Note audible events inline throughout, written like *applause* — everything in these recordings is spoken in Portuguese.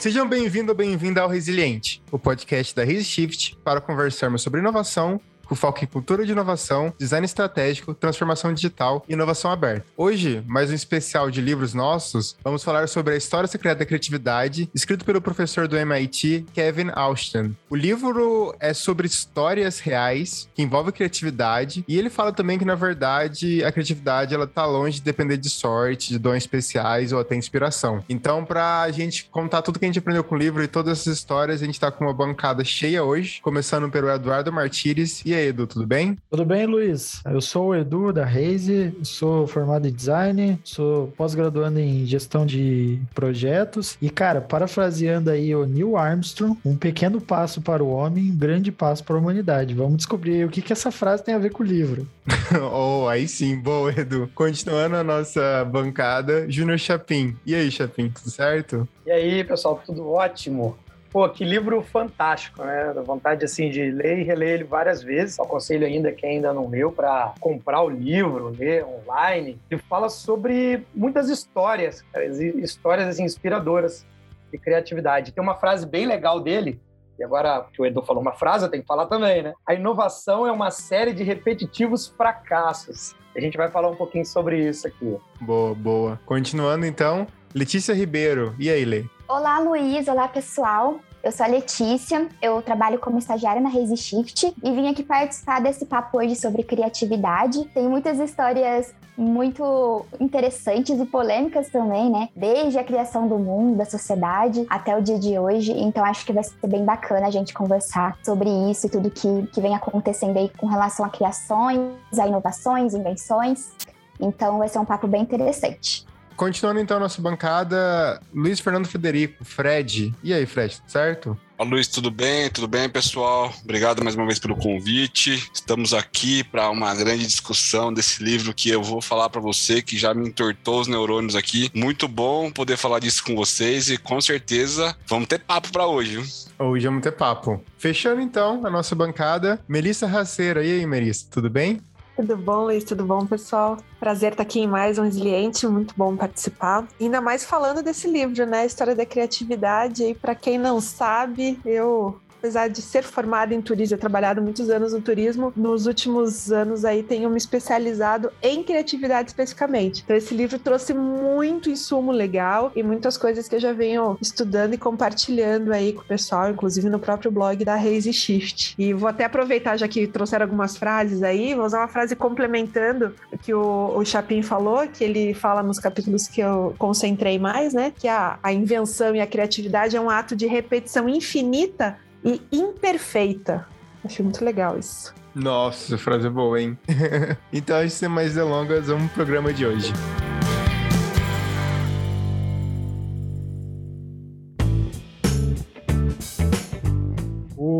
Sejam bem-vindos bem-vinda ao Resiliente, o podcast da ResiShift para conversarmos sobre inovação, com foco em cultura de inovação, design estratégico, transformação digital e inovação aberta. Hoje, mais um especial de livros nossos, vamos falar sobre a História Secreta da Criatividade, escrito pelo professor do MIT, Kevin Austin. O livro é sobre histórias reais que envolvem criatividade e ele fala também que, na verdade, a criatividade ela tá longe de depender de sorte, de dons especiais ou até inspiração. Então, para a gente contar tudo que a gente aprendeu com o livro e todas essas histórias, a gente está com uma bancada cheia hoje, começando pelo Eduardo Martires. E Edu, tudo bem? Tudo bem, Luiz? Eu sou o Edu da Raise, sou formado em design, sou pós-graduando em gestão de projetos e, cara, parafraseando aí o Neil Armstrong, um pequeno passo para o homem, um grande passo para a humanidade. Vamos descobrir o que, que essa frase tem a ver com o livro. *laughs* oh, aí sim, boa, Edu. Continuando a nossa bancada, Júnior Chapim. E aí, Chapim, tudo certo? E aí, pessoal, tudo ótimo? Pô, que livro fantástico, né? Dá vontade, assim, de ler e reler ele várias vezes. Aconselho ainda quem ainda não leu para comprar o livro, ler online. Ele fala sobre muitas histórias, cara, histórias, assim, inspiradoras de criatividade. Tem uma frase bem legal dele, e agora que o Edu falou uma frase, eu tenho que falar também, né? A inovação é uma série de repetitivos fracassos. A gente vai falar um pouquinho sobre isso aqui. Boa, boa. Continuando então, Letícia Ribeiro. E aí, Lê? Olá, Luiz. Olá, pessoal. Eu sou a Letícia, eu trabalho como estagiária na Raise Shift e vim aqui participar desse papo hoje sobre criatividade. Tem muitas histórias muito interessantes e polêmicas também, né? Desde a criação do mundo, da sociedade, até o dia de hoje. Então acho que vai ser bem bacana a gente conversar sobre isso e tudo que, que vem acontecendo aí com relação a criações, a inovações, invenções. Então vai ser um papo bem interessante. Continuando então a nossa bancada, Luiz Fernando Federico, Fred. E aí, Fred, tudo certo? Olá, Luiz, tudo bem? Tudo bem, pessoal? Obrigado mais uma vez pelo convite. Estamos aqui para uma grande discussão desse livro que eu vou falar para você, que já me entortou os neurônios aqui. Muito bom poder falar disso com vocês e com certeza vamos ter papo para hoje. Viu? Hoje vamos ter papo. Fechando então a nossa bancada, Melissa Raceira. E aí, Melissa, tudo bem? Tudo bom, Luiz? Tudo bom, pessoal? Prazer estar aqui em mais um Resiliente, muito bom participar. Ainda mais falando desse livro, né? História da criatividade. E para quem não sabe, eu apesar de ser formada em turismo, trabalhado muitos anos no turismo, nos últimos anos aí tenho me especializado em criatividade especificamente. Então esse livro trouxe muito insumo legal e muitas coisas que eu já venho estudando e compartilhando aí com o pessoal, inclusive no próprio blog da Raise Shift. E vou até aproveitar, já que trouxeram algumas frases aí, vou usar uma frase complementando o que o, o Chapin falou, que ele fala nos capítulos que eu concentrei mais, né? Que a, a invenção e a criatividade é um ato de repetição infinita e imperfeita. Achei muito legal isso. Nossa, frase boa, hein? *laughs* então, ser mais delongas, vamos pro programa de hoje.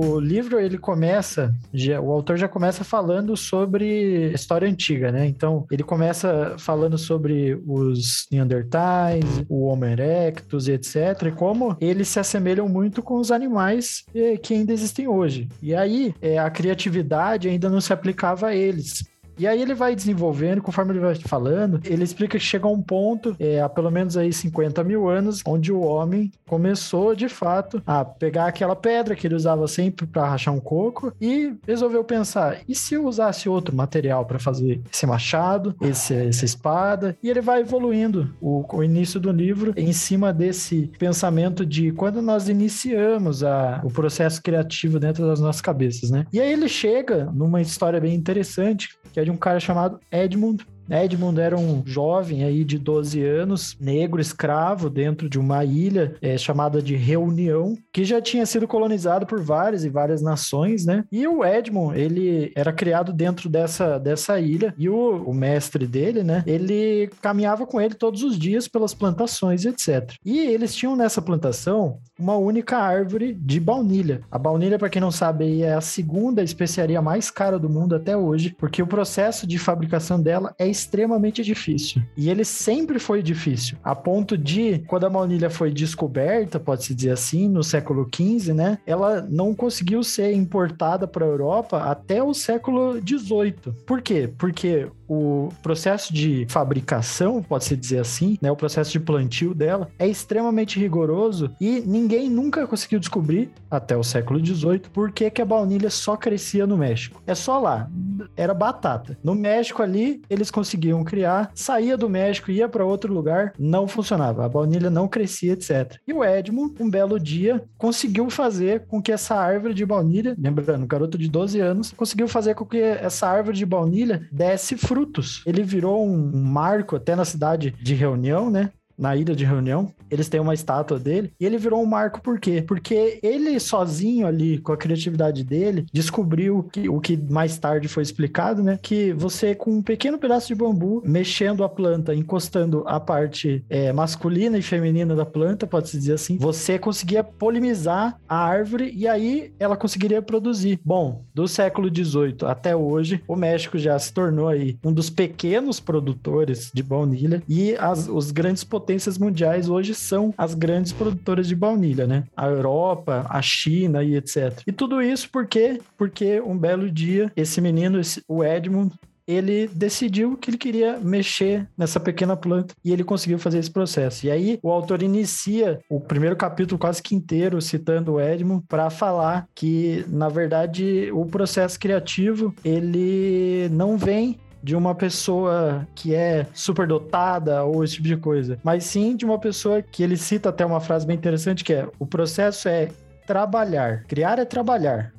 O livro ele começa, já, o autor já começa falando sobre história antiga, né? Então ele começa falando sobre os Neandertais, o Homo erectus e etc. E como eles se assemelham muito com os animais eh, que ainda existem hoje. E aí é, a criatividade ainda não se aplicava a eles. E aí ele vai desenvolvendo, conforme ele vai falando, ele explica que chega a um ponto, é, há pelo menos aí 50 mil anos, onde o homem começou, de fato, a pegar aquela pedra que ele usava sempre para rachar um coco e resolveu pensar, e se eu usasse outro material para fazer esse machado, esse, essa espada? E ele vai evoluindo o, o início do livro em cima desse pensamento de quando nós iniciamos a, o processo criativo dentro das nossas cabeças, né? E aí ele chega numa história bem interessante, que é de um cara chamado Edmund Edmund era um jovem aí de 12 anos, negro, escravo, dentro de uma ilha é, chamada de Reunião, que já tinha sido colonizado por várias e várias nações, né? E o Edmund, ele era criado dentro dessa, dessa ilha, e o, o mestre dele, né? Ele caminhava com ele todos os dias pelas plantações, etc. E eles tinham nessa plantação uma única árvore de baunilha. A baunilha, para quem não sabe, é a segunda especiaria mais cara do mundo até hoje, porque o processo de fabricação dela é extremamente difícil. E ele sempre foi difícil, a ponto de, quando a baunilha foi descoberta, pode-se dizer assim, no século XV, né? Ela não conseguiu ser importada para a Europa até o século XVIII. Por quê? Porque o processo de fabricação, pode-se dizer assim, né, o processo de plantio dela é extremamente rigoroso e ninguém nunca conseguiu descobrir, até o século XVIII, por que, que a baunilha só crescia no México. É só lá, era batata. No México ali, eles conseguiam criar, saía do México, ia para outro lugar, não funcionava, a baunilha não crescia, etc. E o Edmund, um belo dia, conseguiu fazer com que essa árvore de baunilha, lembrando, garoto de 12 anos, conseguiu fazer com que essa árvore de baunilha desse fruto frutos. Ele virou um marco até na cidade de reunião, né? Na ilha de reunião. Eles têm uma estátua dele e ele virou um marco por quê? Porque ele sozinho ali, com a criatividade dele, descobriu que, o que mais tarde foi explicado, né? Que você, com um pequeno pedaço de bambu, mexendo a planta, encostando a parte é, masculina e feminina da planta, pode-se dizer assim, você conseguia polinizar a árvore e aí ela conseguiria produzir. Bom, do século XVIII até hoje, o México já se tornou aí um dos pequenos produtores de baunilha e as, os grandes potências potências mundiais hoje são as grandes produtoras de baunilha, né? A Europa, a China e etc. E tudo isso por quê? Porque um belo dia, esse menino, esse, o Edmund, ele decidiu que ele queria mexer nessa pequena planta e ele conseguiu fazer esse processo. E aí o autor inicia o primeiro capítulo quase que inteiro citando o Edmund para falar que na verdade o processo criativo ele não vem de uma pessoa que é superdotada ou esse tipo de coisa, mas sim de uma pessoa que ele cita até uma frase bem interessante que é: o processo é trabalhar, criar é trabalhar,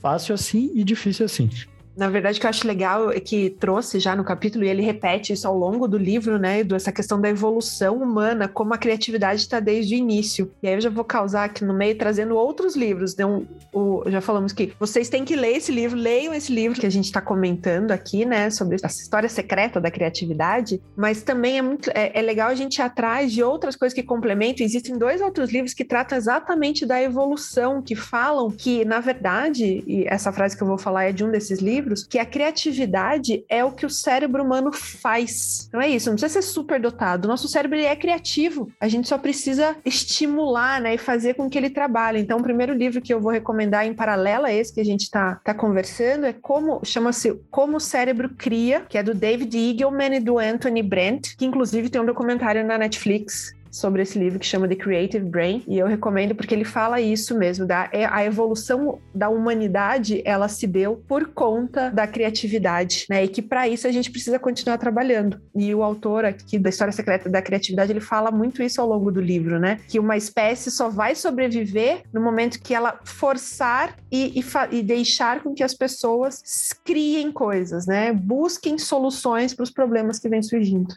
fácil assim e difícil assim. Na verdade, o que eu acho legal é que trouxe já no capítulo, e ele repete isso ao longo do livro, né? Essa questão da evolução humana, como a criatividade está desde o início. E aí eu já vou causar aqui no meio, trazendo outros livros. Né? o, já falamos que vocês têm que ler esse livro, leiam esse livro que a gente está comentando aqui, né? Sobre essa história secreta da criatividade. Mas também é muito é, é legal a gente ir atrás de outras coisas que complementam. Existem dois outros livros que tratam exatamente da evolução, que falam que, na verdade, e essa frase que eu vou falar é de um desses livros livros, que a criatividade é o que o cérebro humano faz. Então é isso, não precisa ser super dotado. O nosso cérebro é criativo. A gente só precisa estimular, né, e fazer com que ele trabalhe. Então, o primeiro livro que eu vou recomendar em paralelo a esse que a gente está tá conversando é como chama-se Como o Cérebro Cria, que é do David Eagleman e do Anthony Brent, que inclusive tem um documentário na Netflix sobre esse livro que chama The Creative Brain e eu recomendo porque ele fala isso mesmo da é, a evolução da humanidade ela se deu por conta da criatividade né e que para isso a gente precisa continuar trabalhando. E o autor aqui da história secreta da criatividade ele fala muito isso ao longo do livro né que uma espécie só vai sobreviver no momento que ela forçar e, e, e deixar com que as pessoas criem coisas né busquem soluções para os problemas que vêm surgindo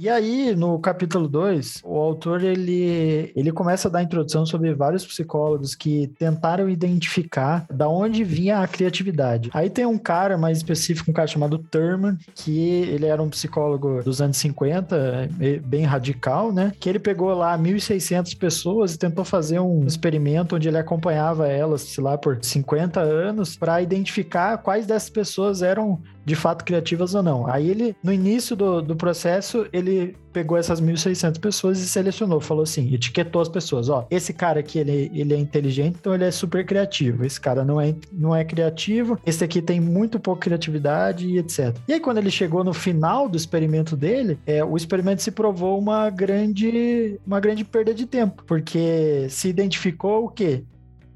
e aí, no capítulo 2, o autor ele, ele começa a dar introdução sobre vários psicólogos que tentaram identificar da onde vinha a criatividade. Aí tem um cara mais específico, um cara chamado Thurman, que ele era um psicólogo dos anos 50, bem radical, né? Que ele pegou lá 1.600 pessoas e tentou fazer um experimento onde ele acompanhava elas, sei lá, por 50 anos, para identificar quais dessas pessoas eram de fato criativas ou não. Aí ele, no início do, do processo, ele pegou essas 1.600 pessoas e selecionou, falou assim, etiquetou as pessoas, ó, esse cara aqui, ele, ele é inteligente, então ele é super criativo, esse cara não é, não é criativo, esse aqui tem muito pouca criatividade e etc. E aí quando ele chegou no final do experimento dele, é, o experimento se provou uma grande, uma grande perda de tempo, porque se identificou o quê?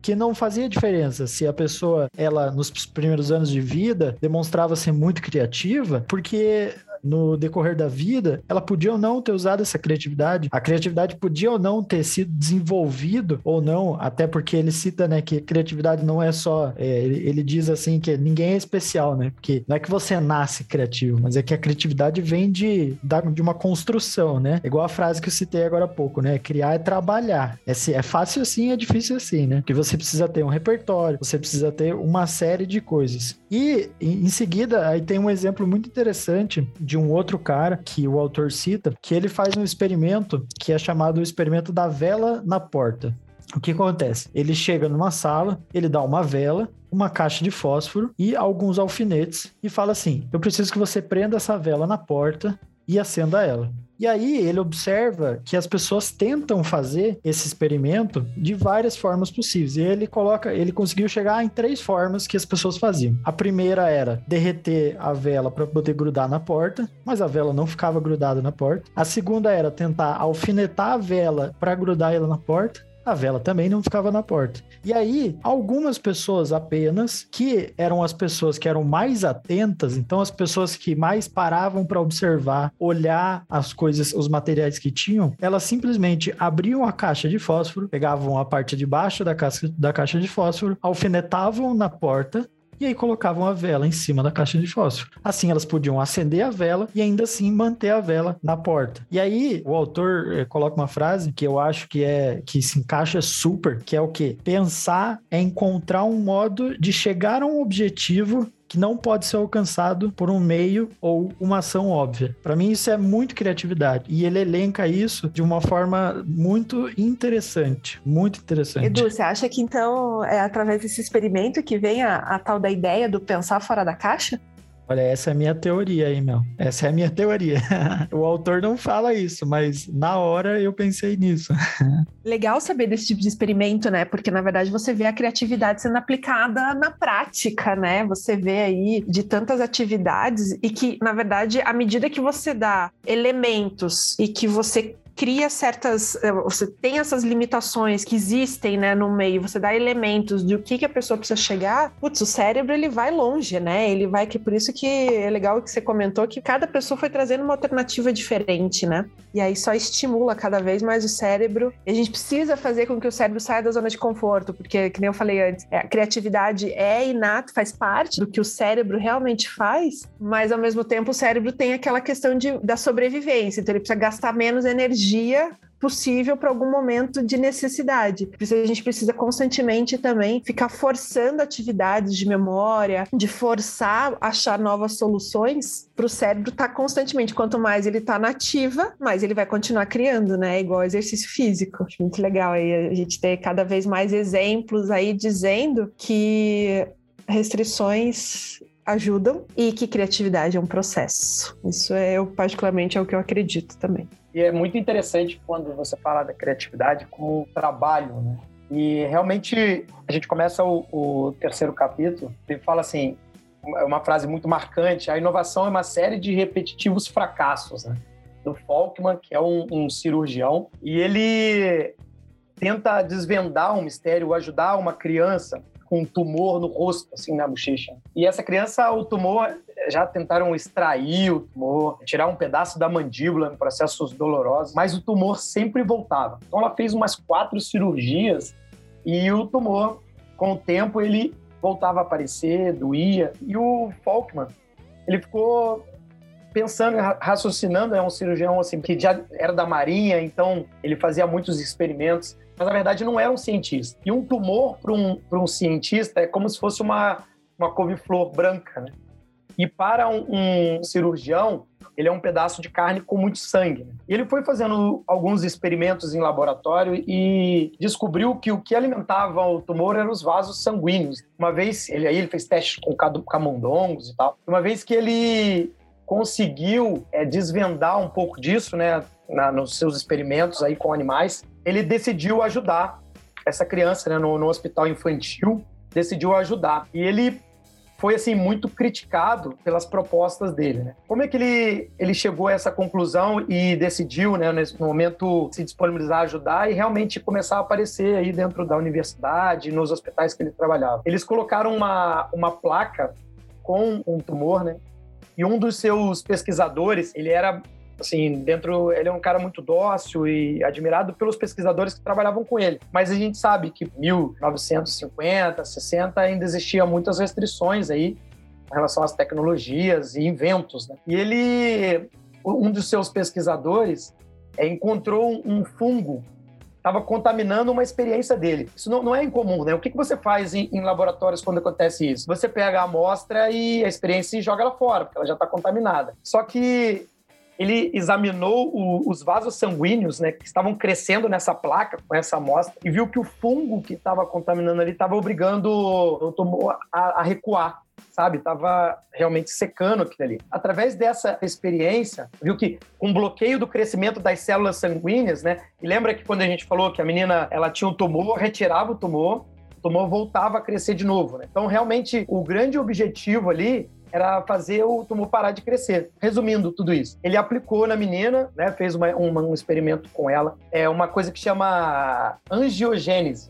que não fazia diferença se a pessoa, ela, nos primeiros anos de vida, demonstrava ser muito criativa, porque no decorrer da vida, ela podia ou não ter usado essa criatividade. A criatividade podia ou não ter sido desenvolvido ou não, até porque ele cita, né, que criatividade não é só, é, ele, ele, diz assim que ninguém é especial, né? Porque não é que você nasce criativo, mas é que a criatividade vem de, de uma construção, né? Igual a frase que eu citei agora há pouco, né? Criar é trabalhar. É, é fácil assim, é difícil assim, né? Porque você precisa ter um repertório, você precisa ter uma série de coisas. E em seguida, aí tem um exemplo muito interessante de de um outro cara que o autor cita, que ele faz um experimento que é chamado o experimento da vela na porta. O que acontece? Ele chega numa sala, ele dá uma vela, uma caixa de fósforo e alguns alfinetes e fala assim: Eu preciso que você prenda essa vela na porta e acenda ela. E aí ele observa que as pessoas tentam fazer esse experimento de várias formas possíveis. E ele coloca, ele conseguiu chegar em três formas que as pessoas faziam. A primeira era derreter a vela para poder grudar na porta, mas a vela não ficava grudada na porta. A segunda era tentar alfinetar a vela para grudar ela na porta a vela também não ficava na porta. E aí, algumas pessoas apenas, que eram as pessoas que eram mais atentas, então as pessoas que mais paravam para observar, olhar as coisas, os materiais que tinham, elas simplesmente abriam a caixa de fósforo, pegavam a parte de baixo da caixa, da caixa de fósforo, alfinetavam na porta e aí colocavam a vela em cima da caixa de fósforo. Assim elas podiam acender a vela e ainda assim manter a vela na porta. E aí o autor eh, coloca uma frase que eu acho que é que se encaixa super, que é o que pensar é encontrar um modo de chegar a um objetivo que não pode ser alcançado por um meio ou uma ação óbvia. Para mim, isso é muito criatividade. E ele elenca isso de uma forma muito interessante. Muito interessante. Edu, você acha que então é através desse experimento que vem a, a tal da ideia do pensar fora da caixa? Olha, essa é a minha teoria aí, meu. Essa é a minha teoria. *laughs* o autor não fala isso, mas na hora eu pensei nisso. *laughs* Legal saber desse tipo de experimento, né? Porque na verdade você vê a criatividade sendo aplicada na prática, né? Você vê aí de tantas atividades e que, na verdade, à medida que você dá elementos e que você cria certas. Eh, você tem essas limitações que existem né, no meio, você dá elementos de o que, que a pessoa precisa chegar, putz, o cérebro ele vai longe, né? Ele vai que por isso que é legal que você comentou que cada pessoa foi trazendo uma alternativa diferente, né? E aí só estimula cada vez mais o cérebro. E a gente precisa fazer com que o cérebro saia da zona de conforto, porque, que nem eu falei antes, é, a criatividade é inato, faz parte do que o cérebro realmente faz, mas ao mesmo tempo o cérebro tem aquela questão de, da sobrevivência, então ele precisa gastar menos energia energia possível para algum momento de necessidade. Por isso a gente precisa constantemente também ficar forçando atividades de memória, de forçar achar novas soluções para o cérebro estar tá constantemente. Quanto mais ele está nativa, mais ele vai continuar criando, né? Igual exercício físico. Acho muito legal aí a gente ter cada vez mais exemplos aí dizendo que restrições ajudam e que criatividade é um processo. Isso é eu particularmente é o que eu acredito também. E é muito interessante quando você fala da criatividade como um trabalho, né? E realmente a gente começa o, o terceiro capítulo e fala assim, é uma frase muito marcante: a inovação é uma série de repetitivos fracassos, né? Do Falkman, que é um, um cirurgião, e ele tenta desvendar um mistério, ajudar uma criança com um tumor no rosto, assim, na bochecha. E essa criança, o tumor, já tentaram extrair o tumor, tirar um pedaço da mandíbula em processos dolorosos, mas o tumor sempre voltava. Então ela fez umas quatro cirurgias e o tumor, com o tempo, ele voltava a aparecer, doía. E o Falkman, ele ficou pensando, raciocinando, é um cirurgião assim que já era da marinha, então ele fazia muitos experimentos mas na verdade não era um cientista. E um tumor para um, um cientista é como se fosse uma, uma couve-flor branca, né? E para um, um, cirurgião, ele é um pedaço de carne com muito sangue. Né? Ele foi fazendo alguns experimentos em laboratório e descobriu que o que alimentava o tumor eram os vasos sanguíneos. Uma vez, ele aí ele fez testes com camundongos e tal. Uma vez que ele conseguiu é, desvendar um pouco disso, né, na, nos seus experimentos aí com animais, ele decidiu ajudar essa criança né, no, no hospital infantil, decidiu ajudar. E ele foi assim muito criticado pelas propostas dele. Né? Como é que ele, ele chegou a essa conclusão e decidiu, né, nesse momento, se disponibilizar a ajudar e realmente começar a aparecer aí dentro da universidade, nos hospitais que ele trabalhava? Eles colocaram uma, uma placa com um tumor, né? E um dos seus pesquisadores, ele era assim, dentro, ele é um cara muito dócil e admirado pelos pesquisadores que trabalhavam com ele. Mas a gente sabe que 1950, 60 ainda existia muitas restrições aí em relação às tecnologias e inventos, né? E ele, um dos seus pesquisadores, é, encontrou um fungo estava contaminando uma experiência dele. Isso não, não é incomum, né? O que, que você faz em, em, laboratórios quando acontece isso? Você pega a amostra e a experiência e joga ela fora, porque ela já está contaminada. Só que ele examinou o, os vasos sanguíneos, né, que estavam crescendo nessa placa, com essa amostra, e viu que o fungo que estava contaminando ali estava obrigando o tumor a, a recuar sabe? Tava realmente secando aquilo ali. Através dessa experiência, viu que com um bloqueio do crescimento das células sanguíneas, né? E lembra que quando a gente falou que a menina ela tinha um tumor, retirava o tumor, o tumor voltava a crescer de novo, né? Então, realmente, o grande objetivo ali era fazer o tumor parar de crescer. Resumindo tudo isso, ele aplicou na menina, né, fez uma, uma, um experimento com ela, é uma coisa que chama angiogênese,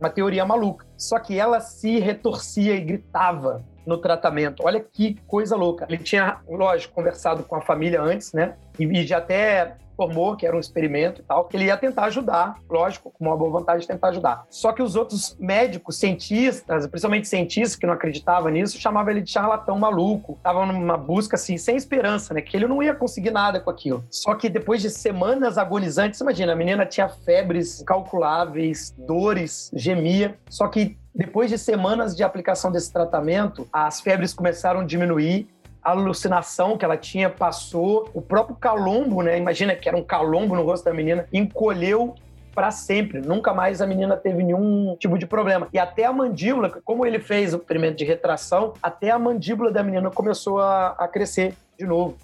uma teoria maluca. Só que ela se retorcia e gritava no tratamento. Olha que coisa louca. Ele tinha, lógico, conversado com a família antes, né? E, e já até informou que era um experimento e tal, que ele ia tentar ajudar, lógico, com uma boa vontade de tentar ajudar. Só que os outros médicos, cientistas, principalmente cientistas que não acreditavam nisso, chamavam ele de charlatão maluco. Estavam numa busca assim, sem esperança, né? Que ele não ia conseguir nada com aquilo. Só que depois de semanas agonizantes, imagina, a menina tinha febres calculáveis, dores, gemia, só que depois de semanas de aplicação desse tratamento, as febres começaram a diminuir, a alucinação que ela tinha passou, o próprio calombo, né? Imagina que era um calombo no rosto da menina, encolheu para sempre. Nunca mais a menina teve nenhum tipo de problema. E até a mandíbula, como ele fez o experimento de retração, até a mandíbula da menina começou a, a crescer de novo.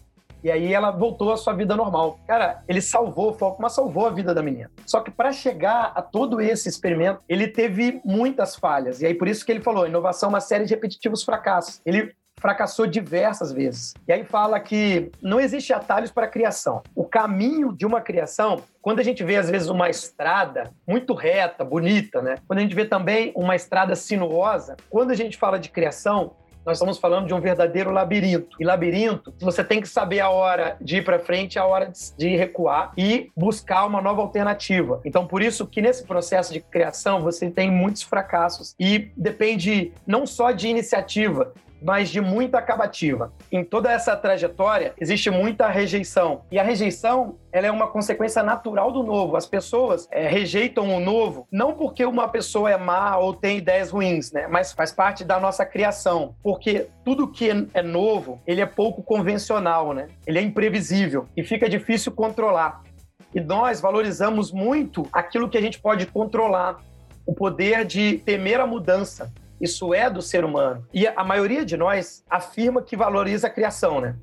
E aí ela voltou à sua vida normal. Cara, ele salvou o foco, mas salvou a vida da menina. Só que para chegar a todo esse experimento, ele teve muitas falhas. E aí por isso que ele falou, inovação é uma série de repetitivos fracassos. Ele fracassou diversas vezes. E aí fala que não existe atalhos para a criação. O caminho de uma criação, quando a gente vê às vezes uma estrada muito reta, bonita, né? Quando a gente vê também uma estrada sinuosa, quando a gente fala de criação, nós estamos falando de um verdadeiro labirinto. E labirinto, você tem que saber a hora de ir para frente, a hora de recuar e buscar uma nova alternativa. Então, por isso que nesse processo de criação você tem muitos fracassos e depende não só de iniciativa, mas de muita acabativa. Em toda essa trajetória, existe muita rejeição. E a rejeição ela é uma consequência natural do novo. As pessoas é, rejeitam o novo não porque uma pessoa é má ou tem ideias ruins, né? Mas faz parte da nossa criação. Porque tudo que é novo, ele é pouco convencional, né? Ele é imprevisível e fica difícil controlar. E nós valorizamos muito aquilo que a gente pode controlar, o poder de temer a mudança. Isso é do ser humano. E a maioria de nós afirma que valoriza a criação, né?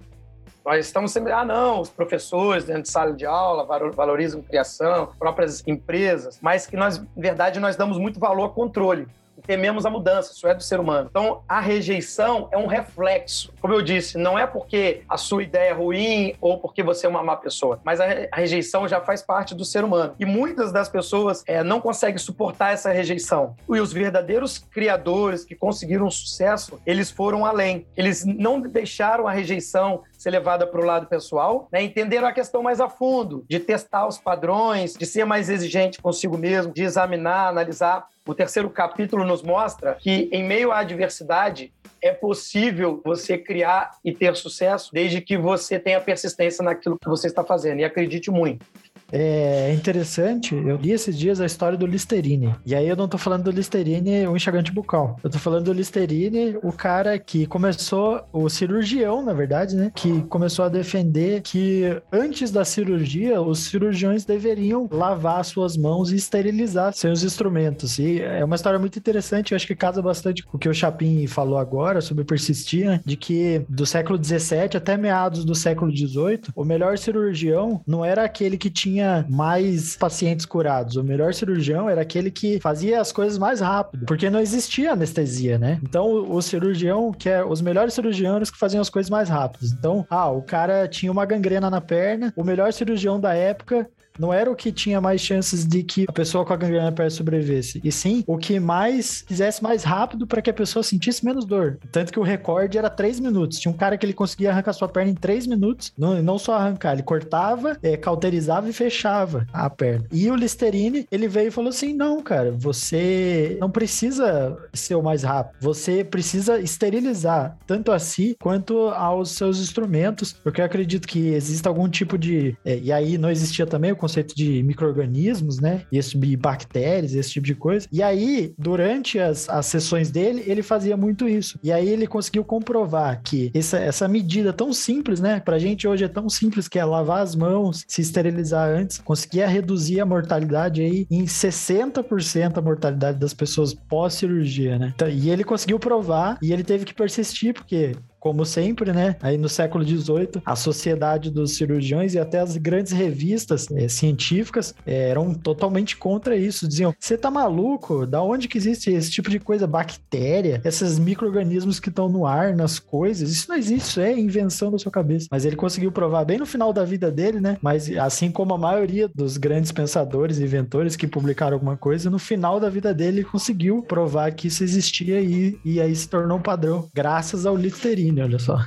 Nós estamos sempre, ah, não, os professores dentro de sala de aula valorizam criação, próprias empresas, mas que nós, na verdade, nós damos muito valor ao controle tememos a mudança, isso é do ser humano. Então, a rejeição é um reflexo. Como eu disse, não é porque a sua ideia é ruim ou porque você é uma má pessoa, mas a, rejeição já faz parte do ser humano. E muitas das pessoas é, não conseguem suportar essa rejeição. E os verdadeiros criadores que conseguiram sucesso, eles foram além. Eles não deixaram a rejeição ser levada para o lado pessoal, né? entenderam a questão mais a fundo, de testar os padrões, de ser mais exigente consigo mesmo, de examinar, analisar. O terceiro capítulo nos mostra que, em meio à adversidade, é possível você criar e ter sucesso desde que você tenha persistência naquilo que você está fazendo. E acredite muito. É interessante, eu li esses dias a história do Listerine. E aí eu não tô falando do Listerine, o enxagante bucal. Eu tô falando do Listerine, o cara que começou, o cirurgião, na verdade, né? Que começou a defender que antes da cirurgia, os cirurgiões deveriam lavar suas mãos e esterilizar seus instrumentos. E é uma história muito interessante, eu acho que casa bastante com o que o Chapin falou agora sobre persistir, né? de que do século 17 até meados do século 18, o melhor cirurgião não era aquele que tinha tinha mais pacientes curados. O melhor cirurgião era aquele que fazia as coisas mais rápido, porque não existia anestesia, né? Então, o, o cirurgião, que é os melhores cirurgiões que faziam as coisas mais rápidas. Então, ah, o cara tinha uma gangrena na perna, o melhor cirurgião da época não era o que tinha mais chances de que a pessoa com a gangrena na perna sobrevivesse, e sim o que mais fizesse mais rápido para que a pessoa sentisse menos dor. Tanto que o recorde era 3 minutos. Tinha um cara que ele conseguia arrancar sua perna em 3 minutos, não, não só arrancar, ele cortava, é, cauterizava e fechava a perna. E o Listerine, ele veio e falou assim: não, cara, você não precisa ser o mais rápido, você precisa esterilizar tanto a si quanto aos seus instrumentos, porque eu acredito que existe algum tipo de. É, e aí não existia também o conceito de micro-organismos, né? Esse de bactérias, esse tipo de coisa. E aí, durante as, as sessões dele, ele fazia muito isso. E aí ele conseguiu comprovar que essa, essa medida tão simples, né? Pra gente hoje é tão simples que é lavar as mãos, se esterilizar antes, conseguia reduzir a mortalidade aí em 60% a mortalidade das pessoas pós-cirurgia, né? Então, e ele conseguiu provar e ele teve que persistir, porque como sempre, né? Aí no século XVIII, a sociedade dos cirurgiões e até as grandes revistas é, científicas é, eram totalmente contra isso. Diziam: você tá maluco? Da onde que existe esse tipo de coisa? Bactéria, esses micro-organismos que estão no ar, nas coisas. Isso não existe, isso é invenção da sua cabeça. Mas ele conseguiu provar bem no final da vida dele, né? Mas assim como a maioria dos grandes pensadores e inventores que publicaram alguma coisa, no final da vida dele ele conseguiu provar que isso existia e, e aí se tornou um padrão, graças ao Listerine olha só.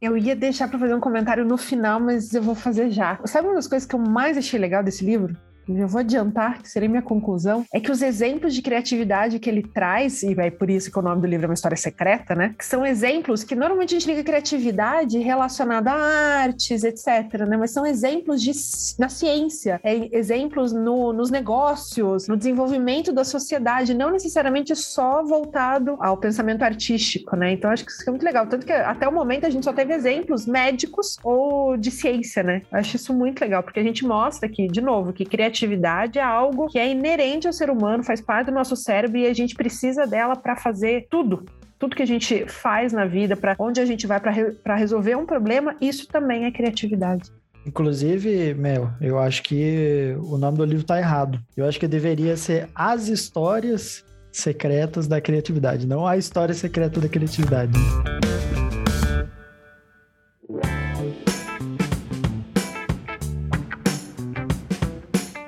Eu ia deixar para fazer um comentário no final, mas eu vou fazer já. Sabe uma das coisas que eu mais achei legal desse livro? Eu vou adiantar, que seria minha conclusão, é que os exemplos de criatividade que ele traz, e é por isso que o nome do livro é uma história secreta, né? Que são exemplos que normalmente a gente liga criatividade relacionada a artes, etc, né? Mas são exemplos de, na ciência, é, exemplos no, nos negócios, no desenvolvimento da sociedade, não necessariamente só voltado ao pensamento artístico, né? Então acho que isso é muito legal. Tanto que até o momento a gente só teve exemplos médicos ou de ciência, né? Acho isso muito legal, porque a gente mostra aqui, de novo, que criatividade criatividade é algo que é inerente ao ser humano, faz parte do nosso cérebro e a gente precisa dela para fazer tudo tudo que a gente faz na vida, para onde a gente vai para re resolver um problema, isso também é criatividade. Inclusive, Mel, eu acho que o nome do livro tá errado. Eu acho que deveria ser As Histórias Secretas da Criatividade, não a História Secreta da Criatividade.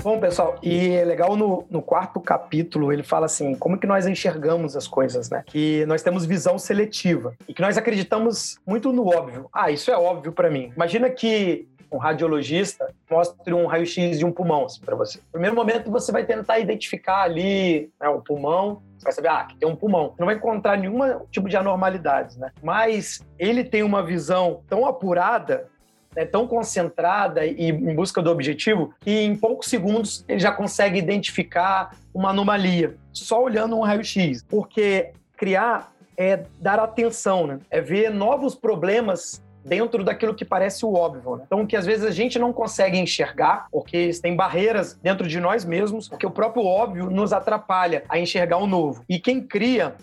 Bom, pessoal, e é legal no, no quarto capítulo, ele fala assim, como que nós enxergamos as coisas, né? Que nós temos visão seletiva e que nós acreditamos muito no óbvio. Ah, isso é óbvio para mim. Imagina que um radiologista mostre um raio-x de um pulmão assim, para você. No primeiro momento, você vai tentar identificar ali né, o pulmão, você vai saber, ah, tem um pulmão. Você não vai encontrar nenhum tipo de anormalidades, né? Mas ele tem uma visão tão apurada é tão concentrada e em busca do objetivo que em poucos segundos ele já consegue identificar uma anomalia só olhando um raio-x. Porque criar é dar atenção, né? é ver novos problemas dentro daquilo que parece o óbvio. Né? Então, que às vezes a gente não consegue enxergar, porque tem barreiras dentro de nós mesmos, porque o próprio óbvio nos atrapalha a enxergar o novo. E quem cria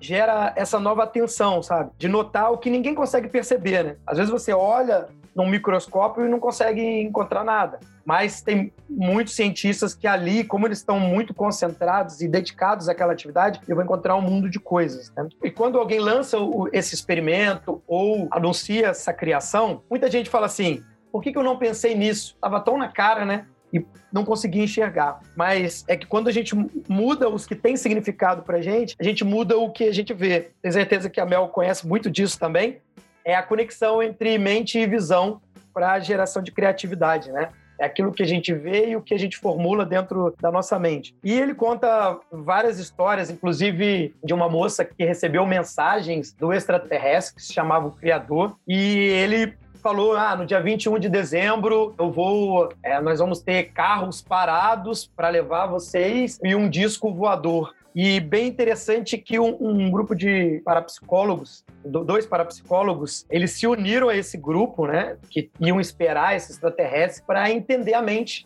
gera essa nova atenção, sabe? De notar o que ninguém consegue perceber, né? Às vezes você olha num microscópio e não consegue encontrar nada. Mas tem muitos cientistas que ali, como eles estão muito concentrados e dedicados àquela atividade, eu vou encontrar um mundo de coisas. Né? E quando alguém lança esse experimento ou anuncia essa criação, muita gente fala assim: por que, eu não pensei nisso? Tava tão na cara, né? e não conseguia enxergar. Mas é que quando a gente muda os que têm significado pra gente, a gente muda o que a gente vê. Tenho certeza que a Mel conhece muito disso também é a conexão entre mente e visão para a geração de criatividade, né? É aquilo que a gente vê e o que a gente formula dentro da nossa mente. E ele conta várias histórias, inclusive de uma moça que recebeu mensagens do extraterrestre, que se chamava o Criador, e ele falou: ah, no dia 21 de dezembro eu vou. É, nós vamos ter carros parados para levar vocês e um disco voador. E bem interessante que um, um, grupo de parapsicólogos, dois parapsicólogos, eles se uniram a esse grupo, né? Que iam esperar esse extraterrestre para entender a mente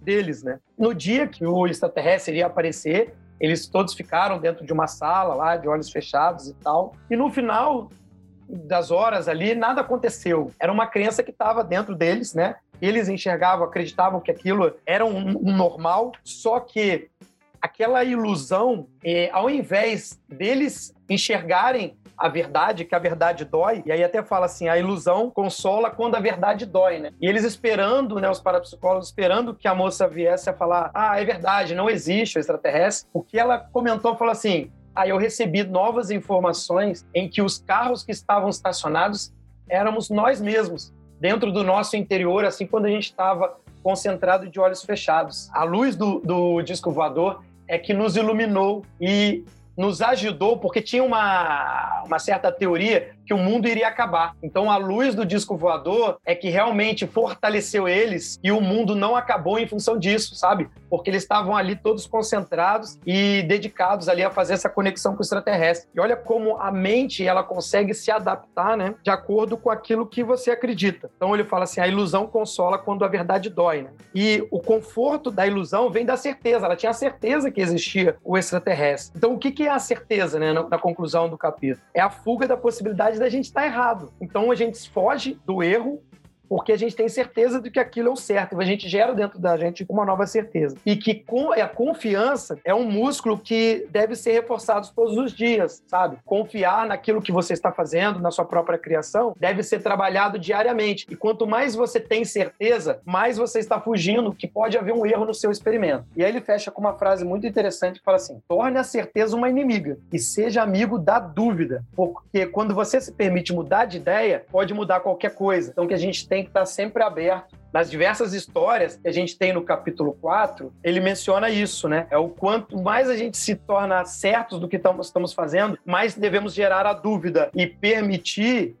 deles, né? No dia que o extraterrestre iria aparecer, eles todos ficaram dentro de uma sala lá, de olhos fechados e tal. E no final das horas ali, nada aconteceu. Era uma crença que estava dentro deles, né? Eles enxergavam, acreditavam que aquilo era um, um normal, só que aquela ilusão, é, ao invés deles enxergarem a verdade, que a verdade dói, e aí até fala assim, a ilusão consola quando a verdade dói, né? E eles esperando, né, os parapsicólogos esperando que a moça viesse a falar, ah, é verdade, não existe o extraterrestre, o que ela comentou, falou assim, aí ah, eu recebi novas informações em que os carros que estavam estacionados éramos nós mesmos, dentro do nosso interior, assim, quando a gente estava concentrado de olhos fechados. A luz do, do disco voador é que nos iluminou e nos ajudou, porque tinha uma, uma certa teoria que o mundo iria acabar. Então a luz do disco voador é que realmente fortaleceu eles e o mundo não acabou em função disso, sabe? Porque eles estavam ali todos concentrados e dedicados ali a fazer essa conexão com o extraterrestre. E olha como a mente ela consegue se adaptar, né, de acordo com aquilo que você acredita. Então ele fala assim: a ilusão consola quando a verdade dói, né? E o conforto da ilusão vem da certeza. Ela tinha a certeza que existia o extraterrestre. Então o que é a certeza, né, na conclusão do capítulo? É a fuga da possibilidade da gente estar errado. Então a gente foge do erro porque a gente tem certeza de que aquilo é o certo. A gente gera dentro da gente uma nova certeza. E que a confiança é um músculo que deve ser reforçado todos os dias, sabe? Confiar naquilo que você está fazendo, na sua própria criação, deve ser trabalhado diariamente. E quanto mais você tem certeza, mais você está fugindo que pode haver um erro no seu experimento. E aí ele fecha com uma frase muito interessante que fala assim: torne a certeza uma inimiga e seja amigo da dúvida. Porque quando você se permite mudar de ideia, pode mudar qualquer coisa. Então, que a gente tem tem que estar sempre aberto. Nas diversas histórias que a gente tem no capítulo 4, ele menciona isso, né? É o quanto mais a gente se torna certos do que estamos fazendo, mais devemos gerar a dúvida e permitir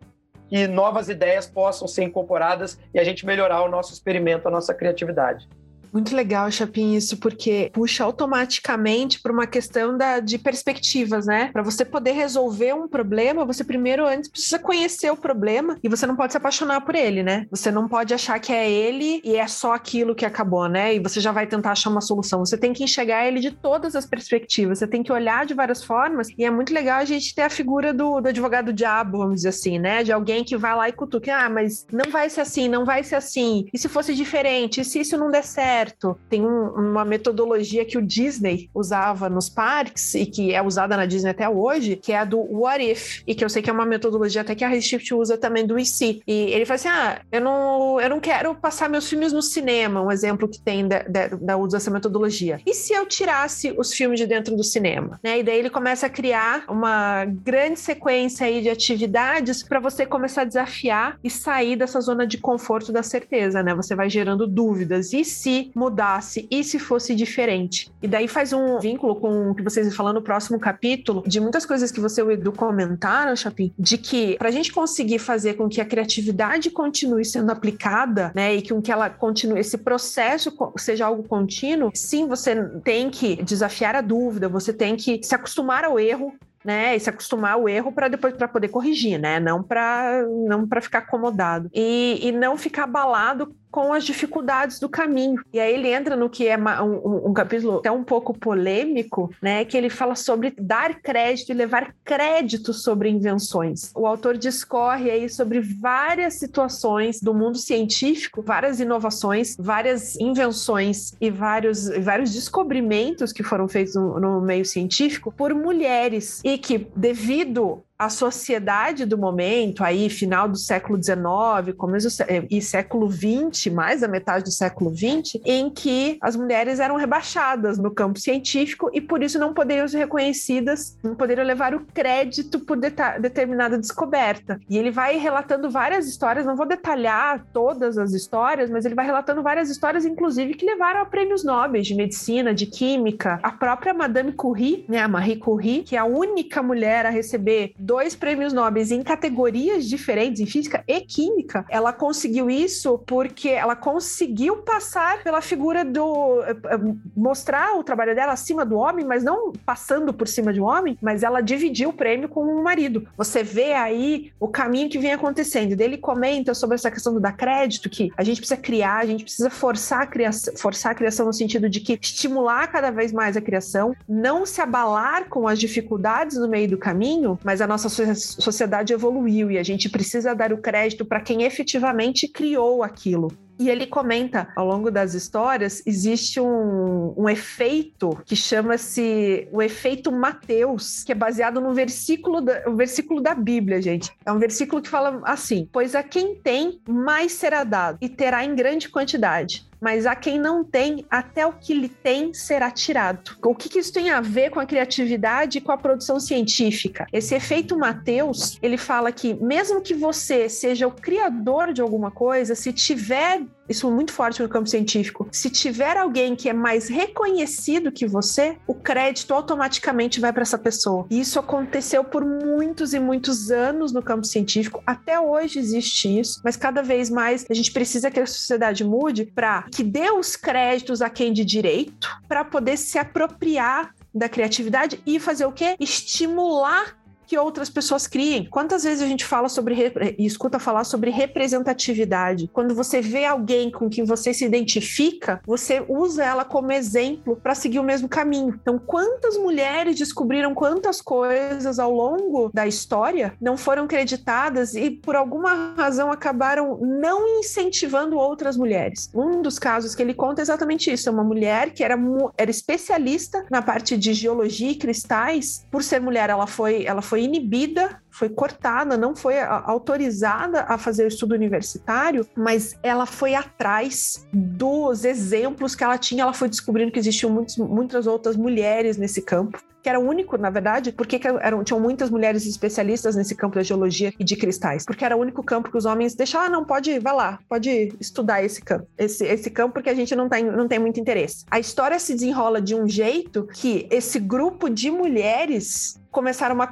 que novas ideias possam ser incorporadas e a gente melhorar o nosso experimento, a nossa criatividade. Muito legal, Chapin, isso, porque puxa automaticamente para uma questão da, de perspectivas, né? Para você poder resolver um problema, você primeiro antes precisa conhecer o problema e você não pode se apaixonar por ele, né? Você não pode achar que é ele e é só aquilo que acabou, né? E você já vai tentar achar uma solução. Você tem que enxergar ele de todas as perspectivas, você tem que olhar de várias formas e é muito legal a gente ter a figura do, do advogado diabo, vamos dizer assim, né? De alguém que vai lá e cutuca, ah, mas não vai ser assim, não vai ser assim. E se fosse diferente? E se isso não der certo? Certo. Tem um, uma metodologia que o Disney usava nos parques e que é usada na Disney até hoje, que é a do What If, e que eu sei que é uma metodologia até que a Recife usa também do IC. E ele fala assim: ah, eu não, eu não quero passar meus filmes no cinema, um exemplo que tem da, da, da uso dessa metodologia. E se eu tirasse os filmes de dentro do cinema? Né? E daí ele começa a criar uma grande sequência aí de atividades para você começar a desafiar e sair dessa zona de conforto da certeza, né? Você vai gerando dúvidas. E se mudasse e se fosse diferente. E daí faz um vínculo com o que vocês falam no próximo capítulo, de muitas coisas que você e o Edu comentaram, Chapin, de que para a gente conseguir fazer com que a criatividade continue sendo aplicada, né, e com que ela continue, esse processo seja algo contínuo, sim, você tem que desafiar a dúvida, você tem que se acostumar ao erro, né? E se acostumar ao erro para depois para poder corrigir, né? Não para não para ficar acomodado. E, e não ficar abalado com as dificuldades do caminho. E aí ele entra no que é um, um, capítulo até um pouco polêmico, né? Que ele fala sobre dar crédito e levar crédito sobre invenções. O autor discorre aí sobre várias situações do mundo científico, várias inovações, várias invenções e vários, vários descobrimentos que foram feitos no, no meio científico por mulheres e que, devido a sociedade do momento, aí final do século XIX, começo e século XX, mais da metade do século XX, em que as mulheres eram rebaixadas no campo científico e por isso não poderiam ser reconhecidas, não poderiam levar o crédito por determinada descoberta. E ele vai relatando várias histórias, não vou detalhar todas as histórias, mas ele vai relatando várias histórias, inclusive, que levaram a prêmios nobres de medicina, de química. A própria Madame Curie, né, a Marie Curie, que é a única mulher a receber dois prêmios nobres em categorias diferentes, em física e química. Ela conseguiu isso porque ela conseguiu passar pela figura do. Eh, mostrar o trabalho dela acima do homem, mas não passando por cima de um homem, mas ela dividiu o prêmio com o marido. Você vê aí o caminho que vem acontecendo. Ele comenta sobre essa questão do dar crédito, que a gente precisa criar, a gente precisa forçar a criação, forçar a criação no sentido de que estimular cada vez mais a criação, não se abalar com as dificuldades no meio do caminho, mas a nossa nossa sociedade evoluiu e a gente precisa dar o crédito para quem efetivamente criou aquilo. E ele comenta, ao longo das histórias, existe um, um efeito que chama-se o efeito Mateus, que é baseado no versículo, da, um versículo da Bíblia, gente. É um versículo que fala assim: Pois a quem tem, mais será dado, e terá em grande quantidade. Mas a quem não tem, até o que lhe tem será tirado. O que, que isso tem a ver com a criatividade e com a produção científica? Esse efeito Mateus, ele fala que mesmo que você seja o criador de alguma coisa, se tiver isso é muito forte no campo científico. Se tiver alguém que é mais reconhecido que você, o crédito automaticamente vai para essa pessoa. E isso aconteceu por muitos e muitos anos no campo científico. Até hoje existe isso, mas cada vez mais a gente precisa que a sociedade mude para que dê os créditos a quem de direito, para poder se apropriar da criatividade e fazer o quê? Estimular que outras pessoas criem. Quantas vezes a gente fala sobre e escuta falar sobre representatividade? Quando você vê alguém com quem você se identifica, você usa ela como exemplo para seguir o mesmo caminho. Então, quantas mulheres descobriram quantas coisas ao longo da história não foram creditadas e por alguma razão acabaram não incentivando outras mulheres? Um dos casos que ele conta é exatamente isso. É uma mulher que era, era especialista na parte de geologia e cristais. Por ser mulher, ela foi, ela foi inibida, foi cortada, não foi autorizada a fazer o estudo universitário, mas ela foi atrás dos exemplos que ela tinha. Ela foi descobrindo que existiam muitos, muitas outras mulheres nesse campo que era único, na verdade, porque eram, tinham muitas mulheres especialistas nesse campo da geologia e de cristais, porque era o único campo que os homens deixavam, ah, não, pode, vai lá, pode estudar esse campo, esse, esse campo, porque a gente não tem, não tem muito interesse. A história se desenrola de um jeito que esse grupo de mulheres começaram uma,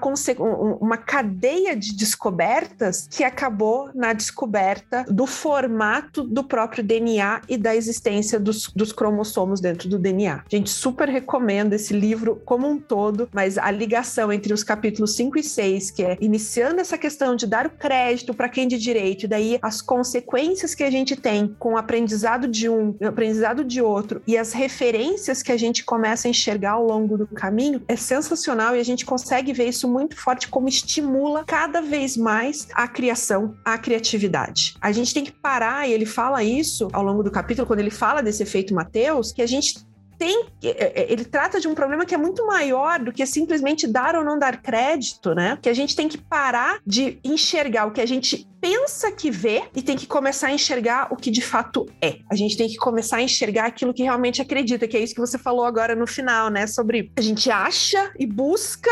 uma cadeia de descobertas que acabou na descoberta do formato do próprio DNA e da existência dos, dos cromossomos dentro do DNA. Gente, super recomendo esse livro como um todo, mas a ligação entre os capítulos 5 e 6, que é iniciando essa questão de dar o crédito para quem de direito, e daí as consequências que a gente tem com o aprendizado de um, o aprendizado de outro, e as referências que a gente começa a enxergar ao longo do caminho, é sensacional e a gente consegue consegue ver isso muito forte como estimula cada vez mais a criação, a criatividade. A gente tem que parar, e ele fala isso ao longo do capítulo, quando ele fala desse efeito Mateus, que a gente tem, é, é, ele trata de um problema que é muito maior do que simplesmente dar ou não dar crédito, né? Que a gente tem que parar de enxergar o que a gente pensa que vê e tem que começar a enxergar o que de fato é. A gente tem que começar a enxergar aquilo que realmente acredita, que é isso que você falou agora no final, né? Sobre a gente acha e busca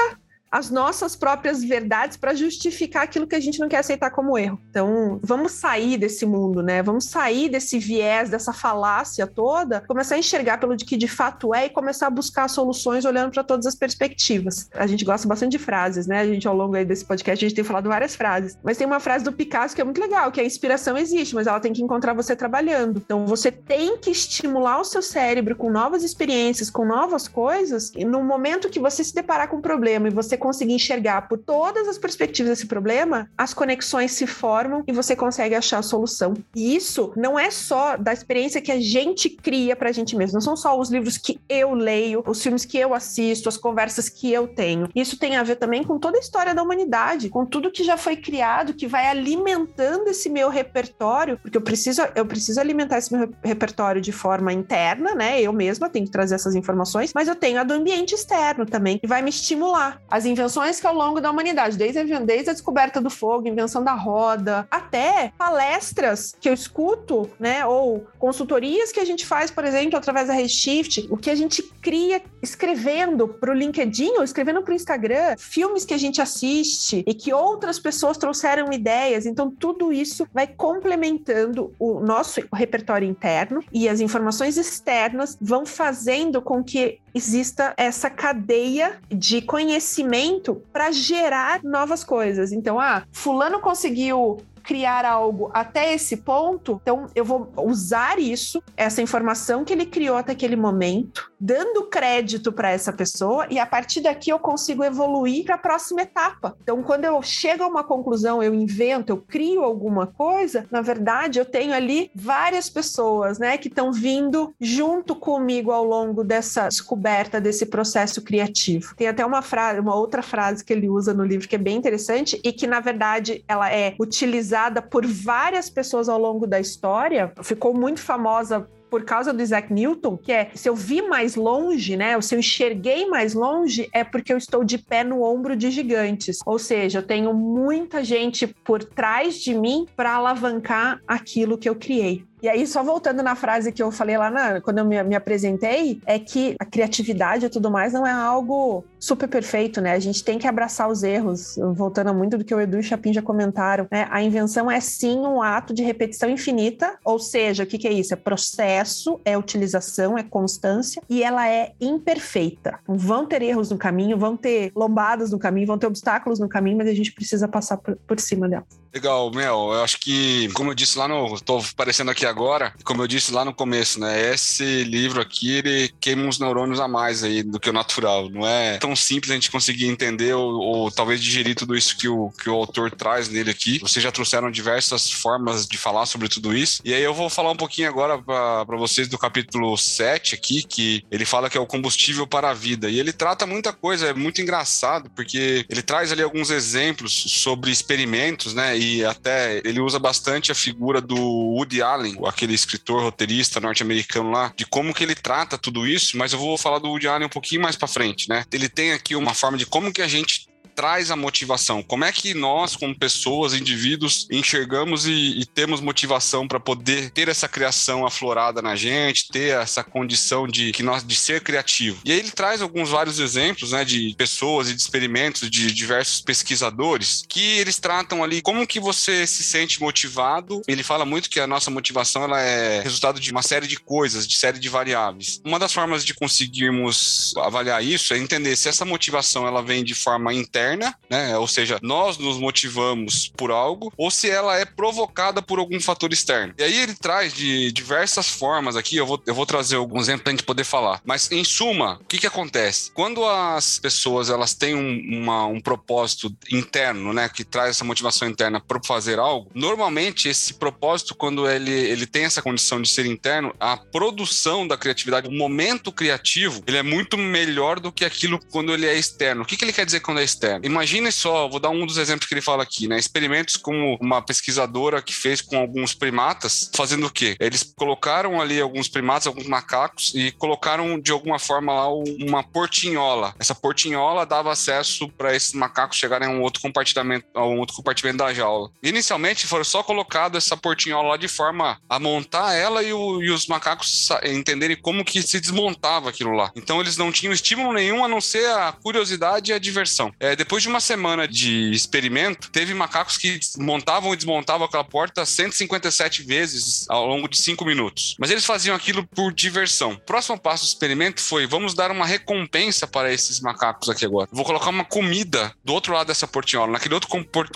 as nossas próprias verdades para justificar aquilo que a gente não quer aceitar como erro. Então, vamos sair desse mundo, né? Vamos sair desse viés, dessa falácia toda, começar a enxergar pelo que de fato é e começar a buscar soluções olhando para todas as perspectivas. A gente gosta bastante de frases, né? A gente ao longo desse podcast a gente tem falado várias frases, mas tem uma frase do Picasso que é muito legal, que a inspiração existe, mas ela tem que encontrar você trabalhando. Então, você tem que estimular o seu cérebro com novas experiências, com novas coisas, e no momento que você se deparar com um problema e você conseguir enxergar por todas as perspectivas desse problema, as conexões se formam e você consegue achar a solução. E isso não é só da experiência que a gente cria pra gente mesmo, não são só os livros que eu leio, os filmes que eu assisto, as conversas que eu tenho. Isso tem a ver também com toda a história da humanidade, com tudo que já foi criado, que vai alimentando esse meu repertório, porque eu preciso, eu preciso alimentar esse meu repertório de forma interna, né? Eu mesma tenho que trazer essas informações, mas eu tenho a do ambiente externo também, que vai me estimular. As invenções que ao longo da humanidade, desde a, desde a descoberta do fogo, invenção da roda, até palestras que eu escuto, né, ou consultorias que a gente faz, por exemplo, através da Redshift, o que a gente cria escrevendo para o LinkedIn ou escrevendo para o Instagram, filmes que a gente assiste e que outras pessoas trouxeram ideias. Então, tudo isso vai complementando o nosso repertório interno e as informações externas vão fazendo com que exista essa cadeia de conhecimento para gerar novas coisas. Então, ah, fulano conseguiu criar algo até esse ponto, então eu vou usar isso, essa informação que ele criou até aquele momento, dando crédito para essa pessoa e a partir daqui eu consigo evoluir para a próxima etapa. Então, quando eu chego a uma conclusão, eu invento, eu crio alguma coisa, na verdade, eu tenho ali várias pessoas, né, que estão vindo junto comigo ao longo dessa descoberta desse processo criativo. Tem até uma frase, uma outra frase que ele usa no livro que é bem interessante e que na verdade ela é utilizada utilizada por várias pessoas ao longo da história, ficou muito famosa por causa do Isaac Newton, que é se eu vi mais longe, né? Se eu enxerguei mais longe, é porque eu estou de pé no ombro de gigantes. Ou seja, eu tenho muita gente por trás de mim para alavancar aquilo que eu criei. E aí, só voltando na frase que eu falei lá na, quando eu me, me apresentei, é que a criatividade e tudo mais não é algo super perfeito, né? A gente tem que abraçar os erros, voltando a muito do que o Edu e o Chapin já comentaram, né? A invenção é sim um ato de repetição infinita, ou seja, o que, que é isso? É processo, é utilização, é constância, e ela é imperfeita. Vão ter erros no caminho, vão ter lombadas no caminho, vão ter obstáculos no caminho, mas a gente precisa passar por, por cima delas. Legal, Mel. Eu acho que, como eu disse lá no. Tô aparecendo aqui agora, como eu disse lá no começo, né? Esse livro aqui, ele queima uns neurônios a mais aí do que o natural. Não é tão simples a gente conseguir entender ou, ou talvez digerir tudo isso que o, que o autor traz nele aqui. Vocês já trouxeram diversas formas de falar sobre tudo isso. E aí eu vou falar um pouquinho agora para vocês do capítulo 7 aqui, que ele fala que é o combustível para a vida. E ele trata muita coisa, é muito engraçado, porque ele traz ali alguns exemplos sobre experimentos, né? E até ele usa bastante a figura do Woody Allen, aquele escritor roteirista norte-americano lá, de como que ele trata tudo isso, mas eu vou falar do Woody Allen um pouquinho mais para frente, né? Ele tem aqui uma forma de como que a gente traz a motivação? Como é que nós, como pessoas, indivíduos, enxergamos e, e temos motivação para poder ter essa criação aflorada na gente, ter essa condição de que nós de ser criativo? E aí ele traz alguns vários exemplos, né, de pessoas e de experimentos de diversos pesquisadores que eles tratam ali como que você se sente motivado. Ele fala muito que a nossa motivação ela é resultado de uma série de coisas, de série de variáveis. Uma das formas de conseguirmos avaliar isso é entender se essa motivação ela vem de forma interna interna, né? Ou seja, nós nos motivamos por algo, ou se ela é provocada por algum fator externo. E aí ele traz de diversas formas aqui, eu vou, eu vou trazer alguns exemplos para a gente poder falar. Mas, em suma, o que, que acontece? Quando as pessoas elas têm um, uma, um propósito interno, né? Que traz essa motivação interna para fazer algo, normalmente esse propósito, quando ele, ele tem essa condição de ser interno, a produção da criatividade, o momento criativo, ele é muito melhor do que aquilo quando ele é externo. O que, que ele quer dizer quando é externo? Imagine só, vou dar um dos exemplos que ele fala aqui, né? Experimentos como uma pesquisadora que fez com alguns primatas, fazendo o quê? Eles colocaram ali alguns primatas, alguns macacos, e colocaram de alguma forma lá uma portinhola. Essa portinhola dava acesso para esses macacos chegarem a um outro compartimento, a um outro compartimento da jaula. Inicialmente foram só colocado essa portinhola lá de forma a montar ela e, o, e os macacos entenderem como que se desmontava aquilo lá. Então eles não tinham estímulo nenhum a não ser a curiosidade e a diversão. É, depois de uma semana de experimento, teve macacos que montavam e desmontavam aquela porta 157 vezes ao longo de 5 minutos. Mas eles faziam aquilo por diversão. O próximo passo do experimento foi: vamos dar uma recompensa para esses macacos aqui agora. Vou colocar uma comida do outro lado dessa portinhola, naquele outro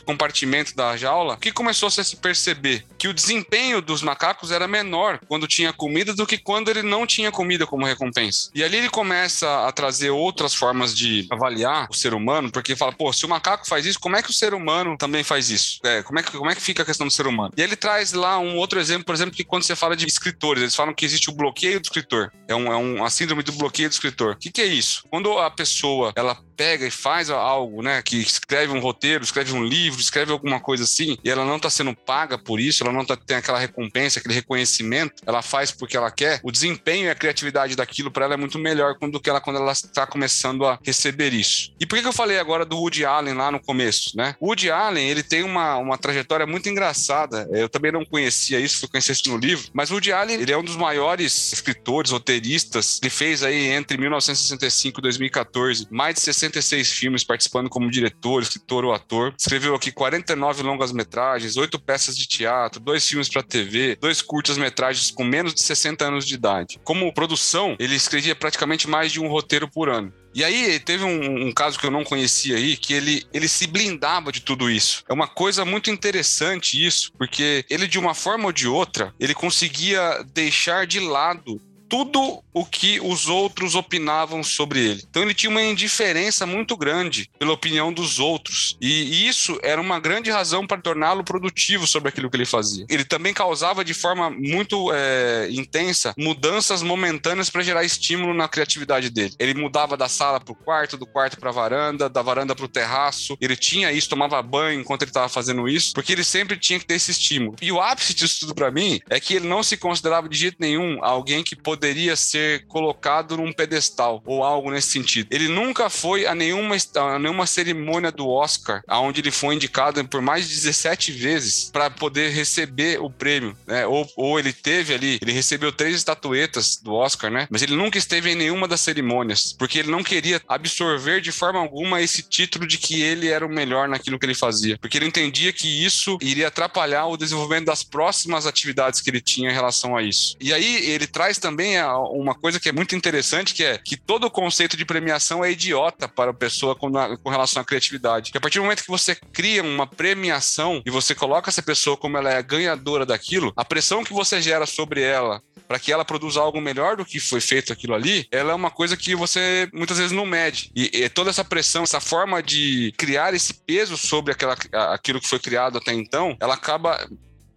compartimento da jaula, que começou a se perceber que o desempenho dos macacos era menor quando tinha comida do que quando ele não tinha comida como recompensa. E ali ele começa a trazer outras formas de avaliar o ser humano, porque fala, pô, se o macaco faz isso, como é que o ser humano também faz isso? É, como, é que, como é que fica a questão do ser humano? E ele traz lá um outro exemplo, por exemplo, que quando você fala de escritores, eles falam que existe o bloqueio do escritor. É, um, é um, a síndrome do bloqueio do escritor. O que, que é isso? Quando a pessoa, ela pega e faz algo, né, que escreve um roteiro, escreve um livro, escreve alguma coisa assim, e ela não está sendo paga por isso, ela não tá, tem aquela recompensa, aquele reconhecimento, ela faz porque ela quer, o desempenho e a criatividade daquilo para ela é muito melhor do que ela quando ela está começando a receber isso. E por que, eu falei agora do Woody Allen lá no começo, né? O Woody Allen, ele tem uma, uma trajetória muito engraçada. Eu também não conhecia isso, fui conhecer isso no livro, mas o Woody Allen, ele é um dos maiores escritores, roteiristas. Ele fez aí entre 1965 e 2014 mais de 66 filmes participando como diretor, escritor ou ator. Escreveu aqui 49 longas-metragens, oito peças de teatro, dois filmes para TV, dois curtas-metragens com menos de 60 anos de idade. Como produção, ele escrevia praticamente mais de um roteiro por ano. E aí teve um, um, caso que eu não conhecia aí, que ele, ele se blindava de tudo isso. É uma coisa muito interessante isso, porque ele de uma forma ou de outra, ele conseguia deixar de lado tudo o que os outros opinavam sobre ele. Então ele tinha uma indiferença muito grande pela opinião dos outros. E isso era uma grande razão para torná-lo produtivo sobre aquilo que ele fazia. Ele também causava de forma muito é, intensa mudanças momentâneas para gerar estímulo na criatividade dele. Ele mudava da sala para o quarto, do quarto para a varanda, da varanda para o terraço. Ele tinha isso, tomava banho enquanto ele estava fazendo isso, porque ele sempre tinha que ter esse estímulo. E o ápice disso tudo para mim é que ele não se considerava de jeito nenhum alguém que poderia poderia ser colocado num pedestal ou algo nesse sentido. Ele nunca foi a nenhuma, a nenhuma cerimônia do Oscar, aonde ele foi indicado por mais de 17 vezes para poder receber o prêmio, né? Ou, ou ele teve ali, ele recebeu três estatuetas do Oscar, né? Mas ele nunca esteve em nenhuma das cerimônias, porque ele não queria absorver de forma alguma esse título de que ele era o melhor naquilo que ele fazia, porque ele entendia que isso iria atrapalhar o desenvolvimento das próximas atividades que ele tinha em relação a isso. E aí ele traz também uma coisa que é muito interessante, que é que todo o conceito de premiação é idiota para a pessoa com, com relação à criatividade. Que a partir do momento que você cria uma premiação e você coloca essa pessoa como ela é ganhadora daquilo, a pressão que você gera sobre ela para que ela produza algo melhor do que foi feito aquilo ali, ela é uma coisa que você muitas vezes não mede. E, e toda essa pressão, essa forma de criar esse peso sobre aquela, aquilo que foi criado até então, ela acaba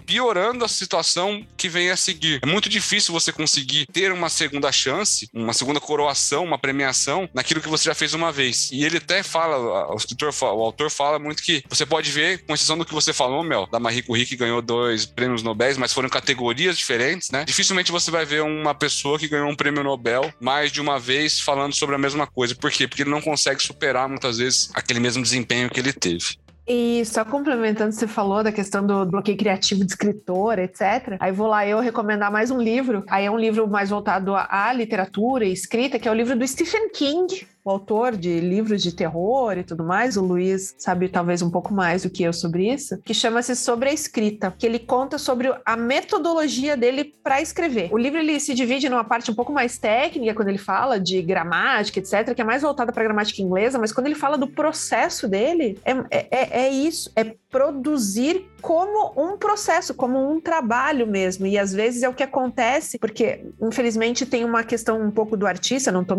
piorando a situação que vem a seguir. É muito difícil você conseguir ter uma segunda chance, uma segunda coroação, uma premiação naquilo que você já fez uma vez. E ele até fala, o escritor, o autor fala muito que você pode ver, com exceção do que você falou, Mel, da Marie Curie que ganhou dois prêmios Nobel, mas foram categorias diferentes, né? Dificilmente você vai ver uma pessoa que ganhou um prêmio Nobel mais de uma vez falando sobre a mesma coisa. Por quê? Porque ele não consegue superar muitas vezes aquele mesmo desempenho que ele teve. E só complementando, você falou da questão do bloqueio criativo de escritor, etc. Aí vou lá eu recomendar mais um livro. Aí é um livro mais voltado à literatura e escrita, que é o livro do Stephen King, o autor de livros de terror e tudo mais, o Luiz sabe talvez um pouco mais do que eu sobre isso, que chama-se Sobre a Escrita, que ele conta sobre a metodologia dele para escrever. O livro ele se divide numa parte um pouco mais técnica, quando ele fala de gramática, etc., que é mais voltada para gramática inglesa, mas quando ele fala do processo dele, é, é, é isso, é produzir como um processo, como um trabalho mesmo. E às vezes é o que acontece, porque infelizmente tem uma questão um pouco do artista, não tô,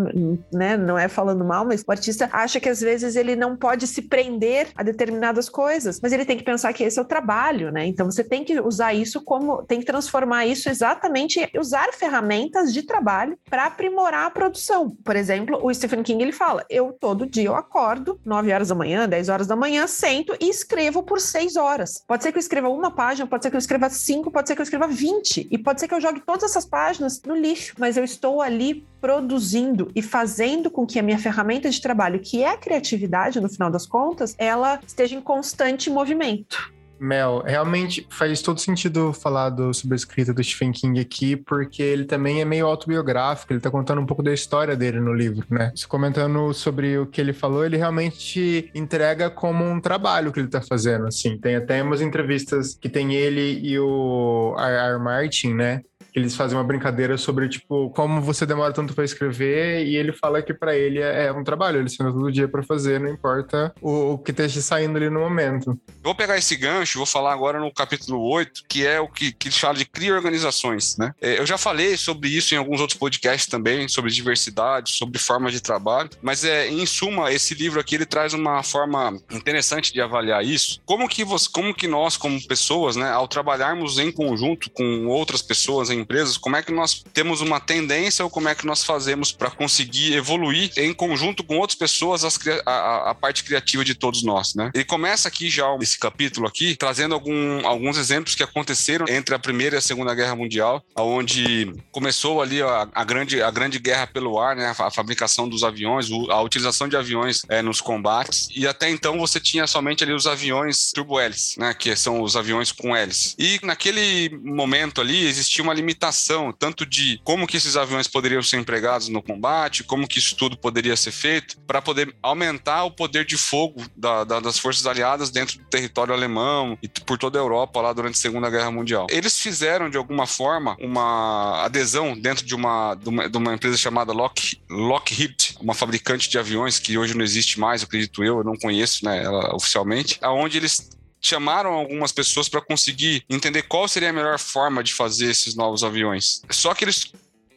né, não é falando mal, mas o artista acha que às vezes ele não pode se prender a determinadas coisas, mas ele tem que pensar que esse é o trabalho, né? Então você tem que usar isso como, tem que transformar isso exatamente, usar ferramentas de trabalho para aprimorar a produção. Por exemplo, o Stephen King ele fala: "Eu todo dia eu acordo 9 horas da manhã, 10 horas da manhã, sento e escrevo por 6 horas. Pode ser que eu escreva uma página, pode ser que eu escreva cinco, pode ser que eu escreva 20, e pode ser que eu jogue todas essas páginas no lixo, mas eu estou ali produzindo e fazendo com que a minha ferramenta de trabalho, que é a criatividade, no final das contas, ela esteja em constante movimento. Mel, realmente faz todo sentido falar do, sobre a escrita do Stephen King aqui, porque ele também é meio autobiográfico, ele tá contando um pouco da história dele no livro, né? Se comentando sobre o que ele falou, ele realmente entrega como um trabalho que ele tá fazendo, assim. Tem até umas entrevistas que tem ele e o R.R. Martin, né? Eles fazem uma brincadeira sobre, tipo, como você demora tanto para escrever, e ele fala que para ele é, é, um trabalho, ele senta todo dia para fazer, não importa o, o, que esteja saindo ali no momento. Vou pegar esse gancho, vou falar agora no capítulo 8, que é o que, que eles falam de criar organizações, né? É, eu já falei sobre isso em alguns outros podcasts também, sobre diversidade, sobre formas de trabalho, mas é, em suma, esse livro aqui, ele traz uma forma interessante de avaliar isso. Como que, você, como que nós, como pessoas, né, ao trabalharmos em conjunto com outras pessoas em empresas, como é que nós temos uma tendência ou como é que nós fazemos para conseguir evoluir em conjunto com outras pessoas as, a, a, parte criativa de todos nós, né? Ele começa aqui já esse capítulo aqui trazendo algum, alguns exemplos que aconteceram entre a primeira e a segunda guerra mundial, onde começou ali a, a grande a grande guerra pelo ar, né? A, fabricação dos aviões, a utilização de aviões é, nos combates e até então você tinha somente ali os aviões turbo-hélice, né? Que são os aviões com hélice. E naquele momento ali existia uma limitação limitação, tanto de como que esses aviões poderiam ser empregados no combate, como que isso tudo poderia ser feito, para poder aumentar o poder de fogo da, da, das forças aliadas dentro do território alemão e por toda a Europa lá durante a Segunda Guerra Mundial. Eles fizeram, de alguma forma, uma adesão dentro de uma, de uma, de uma empresa chamada Lock, Lockheed, uma fabricante de aviões que hoje não existe mais, acredito eu, eu não conheço né, ela oficialmente, aonde eles chamaram algumas pessoas para conseguir entender qual seria a melhor forma de fazer esses novos aviões. Só que eles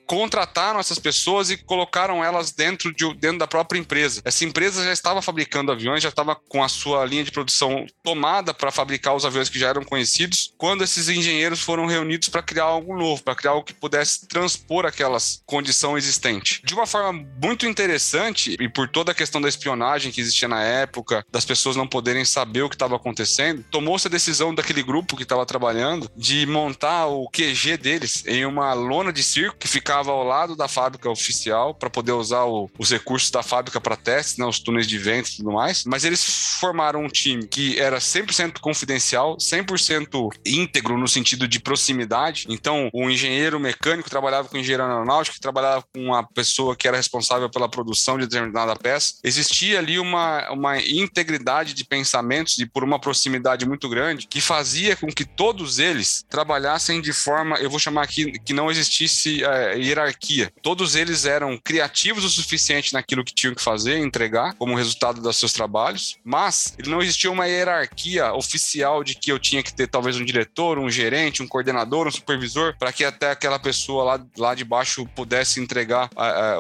contrataram essas pessoas e colocaram elas dentro, de, dentro da própria empresa. Essa empresa já estava fabricando aviões, já estava com a sua linha de produção tomada para fabricar os aviões que já eram conhecidos, quando esses engenheiros foram reunidos para criar algo novo, para criar algo que pudesse transpor aquelas condição existente. De uma forma muito interessante, e por toda a questão da espionagem que existia na época, das pessoas não poderem saber o que estava acontecendo, tomou-se a decisão daquele grupo que estava trabalhando de montar o QG deles em uma lona de circo que ficava ficava ao lado da fábrica oficial para poder usar o, os recursos da fábrica para testes, né, os túneis de vento e tudo mais. Mas eles formaram um time que era 100% confidencial, 100% íntegro no sentido de proximidade. Então, o engenheiro mecânico trabalhava com o engenheiro aeronáutico, que trabalhava com uma pessoa que era responsável pela produção de determinada peça. Existia ali uma, uma integridade de pensamentos e por uma proximidade muito grande que fazia com que todos eles trabalhassem de forma, eu vou chamar aqui, que não existisse é, hierarquia. Todos eles eram criativos o suficiente naquilo que tinham que fazer, entregar como resultado dos seus trabalhos, mas não existia uma hierarquia oficial de que eu tinha que ter talvez um diretor, um gerente, um coordenador, um supervisor, para que até aquela pessoa lá, lá de baixo pudesse entregar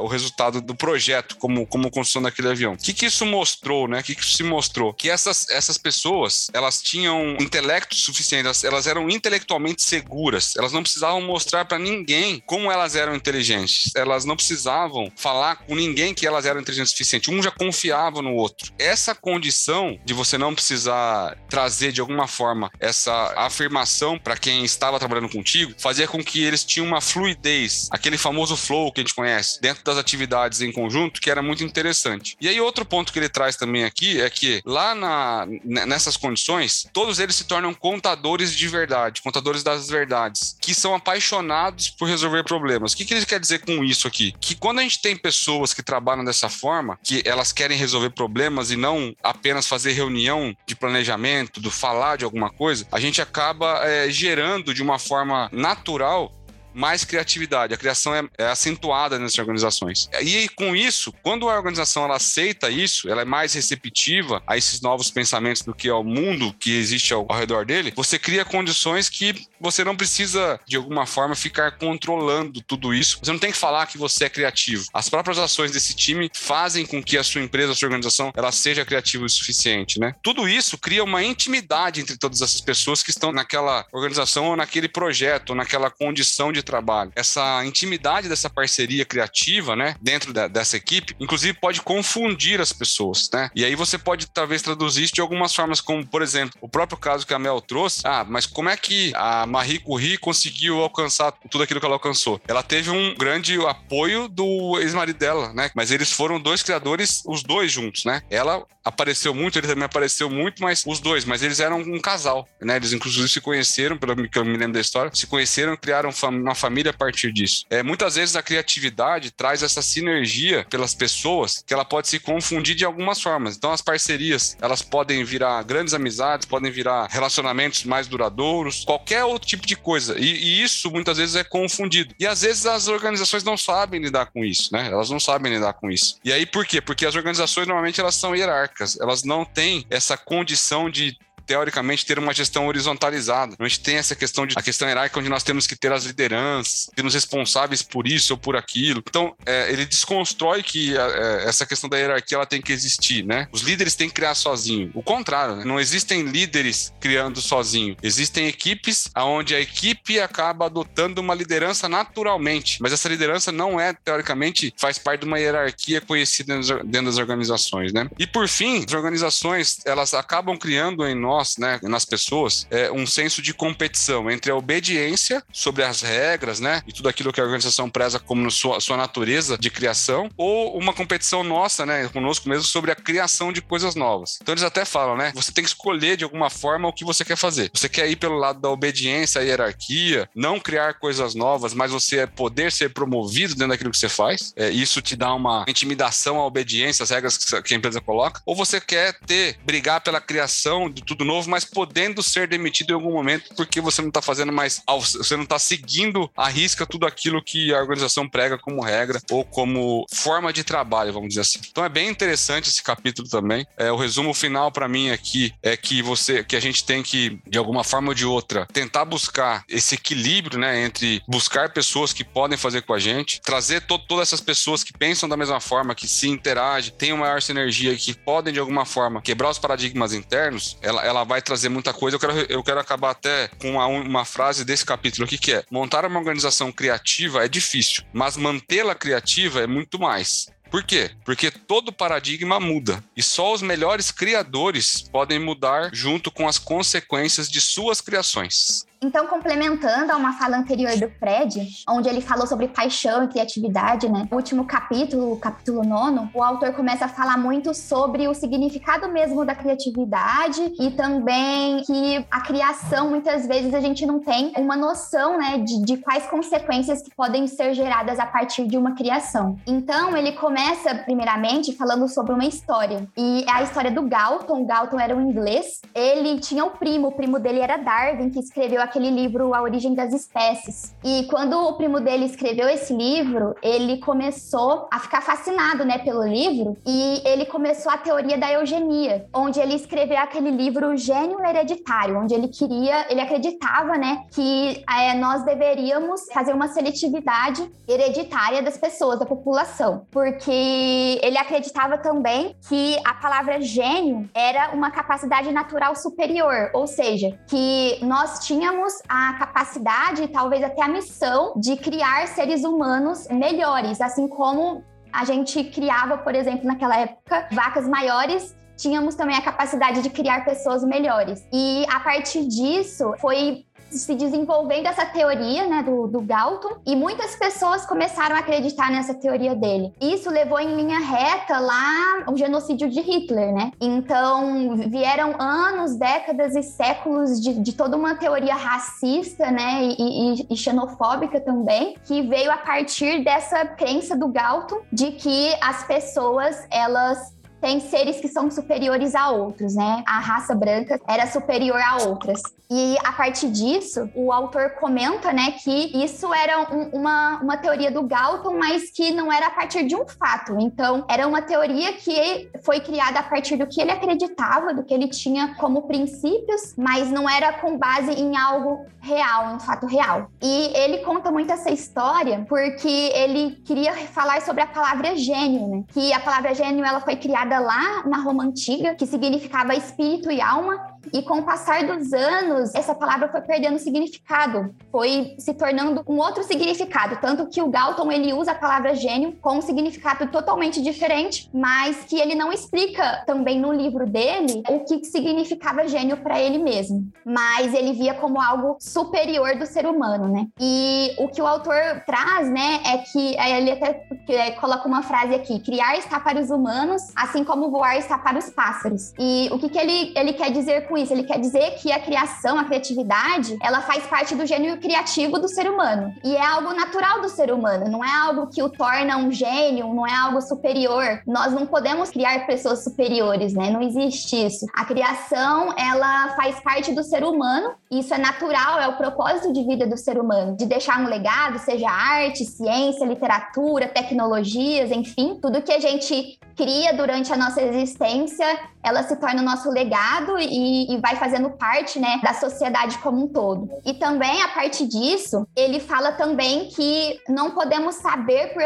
o resultado do projeto como, como construção daquele avião. O que, que isso mostrou, né? O que, que isso se mostrou? Que essas, essas pessoas, elas tinham intelecto suficiente, elas, elas eram intelectualmente seguras, elas não precisavam mostrar para ninguém como elas eram inteligentes, elas não precisavam falar com ninguém que elas eram inteligentes o suficiente, um já confiava no outro. Essa condição de você não precisar trazer de alguma forma essa afirmação para quem estava trabalhando contigo, fazia com que eles tinham uma fluidez, aquele famoso flow que a gente conhece, dentro das atividades em conjunto, que era muito interessante. E aí, outro ponto que ele traz também aqui é que lá na, nessas condições, todos eles se tornam contadores de verdade, contadores das verdades, que são apaixonados por resolver problemas. Que, que ele quer dizer com isso aqui? Que quando a gente tem pessoas que trabalham dessa forma, que elas querem resolver problemas e não apenas fazer reunião de planejamento, do falar de alguma coisa, a gente acaba é, gerando de uma forma natural mais criatividade. A criação é, é, acentuada nessas organizações. E com isso, quando a organização ela aceita isso, ela é mais receptiva a esses novos pensamentos do que ao mundo que existe ao, ao redor dele, você cria condições que você não precisa, de alguma forma, ficar controlando tudo isso. Você não tem que falar que você é criativo. As próprias ações desse time fazem com que a sua empresa, a sua organização, ela seja criativa o suficiente, né? Tudo isso cria uma intimidade entre todas essas pessoas que estão naquela organização ou naquele projeto, ou naquela condição de trabalho, essa intimidade dessa parceria criativa, né, dentro da, dessa equipe, inclusive pode confundir as pessoas, né? E aí você pode talvez traduzir isso de algumas formas, como por exemplo, o próprio caso que a Mel trouxe. Ah, mas como é que a Marie Curie conseguiu alcançar tudo aquilo que ela alcançou? Ela teve um grande apoio do ex-marido dela, né? Mas eles foram dois criadores, os dois juntos, né? Ela apareceu muito, ele também apareceu muito, mas os dois, mas eles eram um casal, né? Eles inclusive se conheceram, pelo que eu me lembro da história, se conheceram, criaram uma família a partir disso. É, muitas vezes a criatividade traz essa sinergia pelas pessoas que ela pode se confundir de algumas formas. Então as parcerias, elas podem virar grandes amizades, podem virar relacionamentos mais duradouros, qualquer outro tipo de coisa. E, e isso muitas vezes é confundido. E às vezes as organizações não sabem lidar com isso, né? Elas não sabem lidar com isso. E aí por quê? Porque as organizações normalmente elas são hierárquicas, elas não têm essa condição de teoricamente, ter uma gestão horizontalizada. A gente tem essa questão de a questão hierárquica, onde nós temos que ter as lideranças, termos responsáveis por isso ou por aquilo. Então, é, ele desconstrói que a, é, essa questão da hierarquia ela tem que existir, né? Os líderes têm que criar sozinho. O contrário, né? não existem líderes criando sozinho. Existem equipes onde a equipe acaba adotando uma liderança naturalmente, mas essa liderança não é, teoricamente, faz parte de uma hierarquia conhecida dentro das organizações, né? E por fim, as organizações, elas acabam criando em nós nós, né, nas pessoas, é um senso de competição entre a obediência sobre as regras, né, e tudo aquilo que a organização preza como sua, sua natureza de criação, ou uma competição nossa, né, conosco mesmo sobre a criação de coisas novas. Então eles até falam, né, você tem que escolher de alguma forma o que você quer fazer. Você quer ir pelo lado da obediência à hierarquia, não criar coisas novas, mas você poder ser promovido dentro daquilo que você faz. É, isso te dá uma intimidação à obediência às regras que a empresa coloca. Ou você quer ter brigar pela criação de tudo novo, mas podendo ser demitido em algum momento porque você não está fazendo mais, você não está seguindo a risca tudo aquilo que a organização prega como regra ou como forma de trabalho, vamos dizer assim. Então é bem interessante esse capítulo também. É, o resumo final para mim aqui é que você, que a gente tem que de alguma forma ou de outra tentar buscar esse equilíbrio, né, entre buscar pessoas que podem fazer com a gente, trazer to todas essas pessoas que pensam da mesma forma, que se interagem, têm uma maior sinergia, que podem de alguma forma quebrar os paradigmas internos. Ela, ela ela vai trazer muita coisa. Eu quero, eu quero acabar até com uma, uma frase desse capítulo aqui que é: montar uma organização criativa é difícil, mas mantê-la criativa é muito mais. Por quê? Porque todo paradigma muda e só os melhores criadores podem mudar junto com as consequências de suas criações. Então, complementando a uma fala anterior do Fred, onde ele falou sobre paixão e criatividade, né? O último capítulo, capítulo nono, o autor começa a falar muito sobre o significado mesmo da criatividade e também que a criação, muitas vezes, a gente não tem uma noção, né, de, de quais consequências que podem ser geradas a partir de uma criação. Então, ele começa, primeiramente, falando sobre uma história. E é a história do Galton. O Galton era um inglês. Ele tinha um primo, o primo dele era Darwin, que escreveu aquele livro A Origem das Espécies. E quando o primo dele escreveu esse livro, ele começou a ficar fascinado, né, pelo livro e ele começou a teoria da eugenia, onde ele escreveu aquele livro Gênio Hereditário, onde ele queria, ele acreditava, né, que é, nós deveríamos fazer uma seletividade hereditária das pessoas, da população, porque ele acreditava também que a palavra gênio era uma capacidade natural superior, ou seja, que nós tínhamos a capacidade, talvez até a missão, de criar seres humanos melhores, assim como a gente criava, por exemplo, naquela época, vacas maiores tínhamos também a capacidade de criar pessoas melhores. E a partir disso foi se desenvolvendo essa teoria né, do, do Galton e muitas pessoas começaram a acreditar nessa teoria dele. Isso levou em linha reta lá o genocídio de Hitler, né? Então vieram anos, décadas e séculos de, de toda uma teoria racista, né, e, e, e xenofóbica também, que veio a partir dessa crença do Galton de que as pessoas elas tem seres que são superiores a outros, né? A raça branca era superior a outras. E a partir disso, o autor comenta, né, que isso era um, uma, uma teoria do Galton, mas que não era a partir de um fato. Então, era uma teoria que foi criada a partir do que ele acreditava, do que ele tinha como princípios, mas não era com base em algo real, um fato real. E ele conta muito essa história porque ele queria falar sobre a palavra gênio, né? Que a palavra gênio ela foi criada lá na Roma antiga, que significava espírito e alma, e com o passar dos anos, essa palavra foi perdendo significado, foi se tornando um outro significado, tanto que o Galton ele usa a palavra gênio com um significado totalmente diferente, mas que ele não explica também no livro dele o que significava gênio para ele mesmo, mas ele via como algo superior do ser humano, né? E o que o autor traz, né, é que ele até é, coloca uma frase aqui: criar está para os humanos, assim como voar está para os pássaros. E o que, que ele, ele quer dizer com isso? Ele quer dizer que a criação, a criatividade, ela faz parte do gênio criativo do ser humano. E é algo natural do ser humano, não é algo que o torna um gênio, não é algo superior. Nós não podemos criar pessoas superiores, né? Não existe isso. A criação, ela faz parte do ser humano, isso é natural, é o propósito de vida do ser humano, de deixar um legado, seja arte, ciência, literatura, tecnologias, enfim, tudo que a gente cria durante a nossa existência, ela se torna o nosso legado e, e, vai fazendo parte, né, da sociedade como um todo. E também, a partir disso, ele fala também que não podemos saber por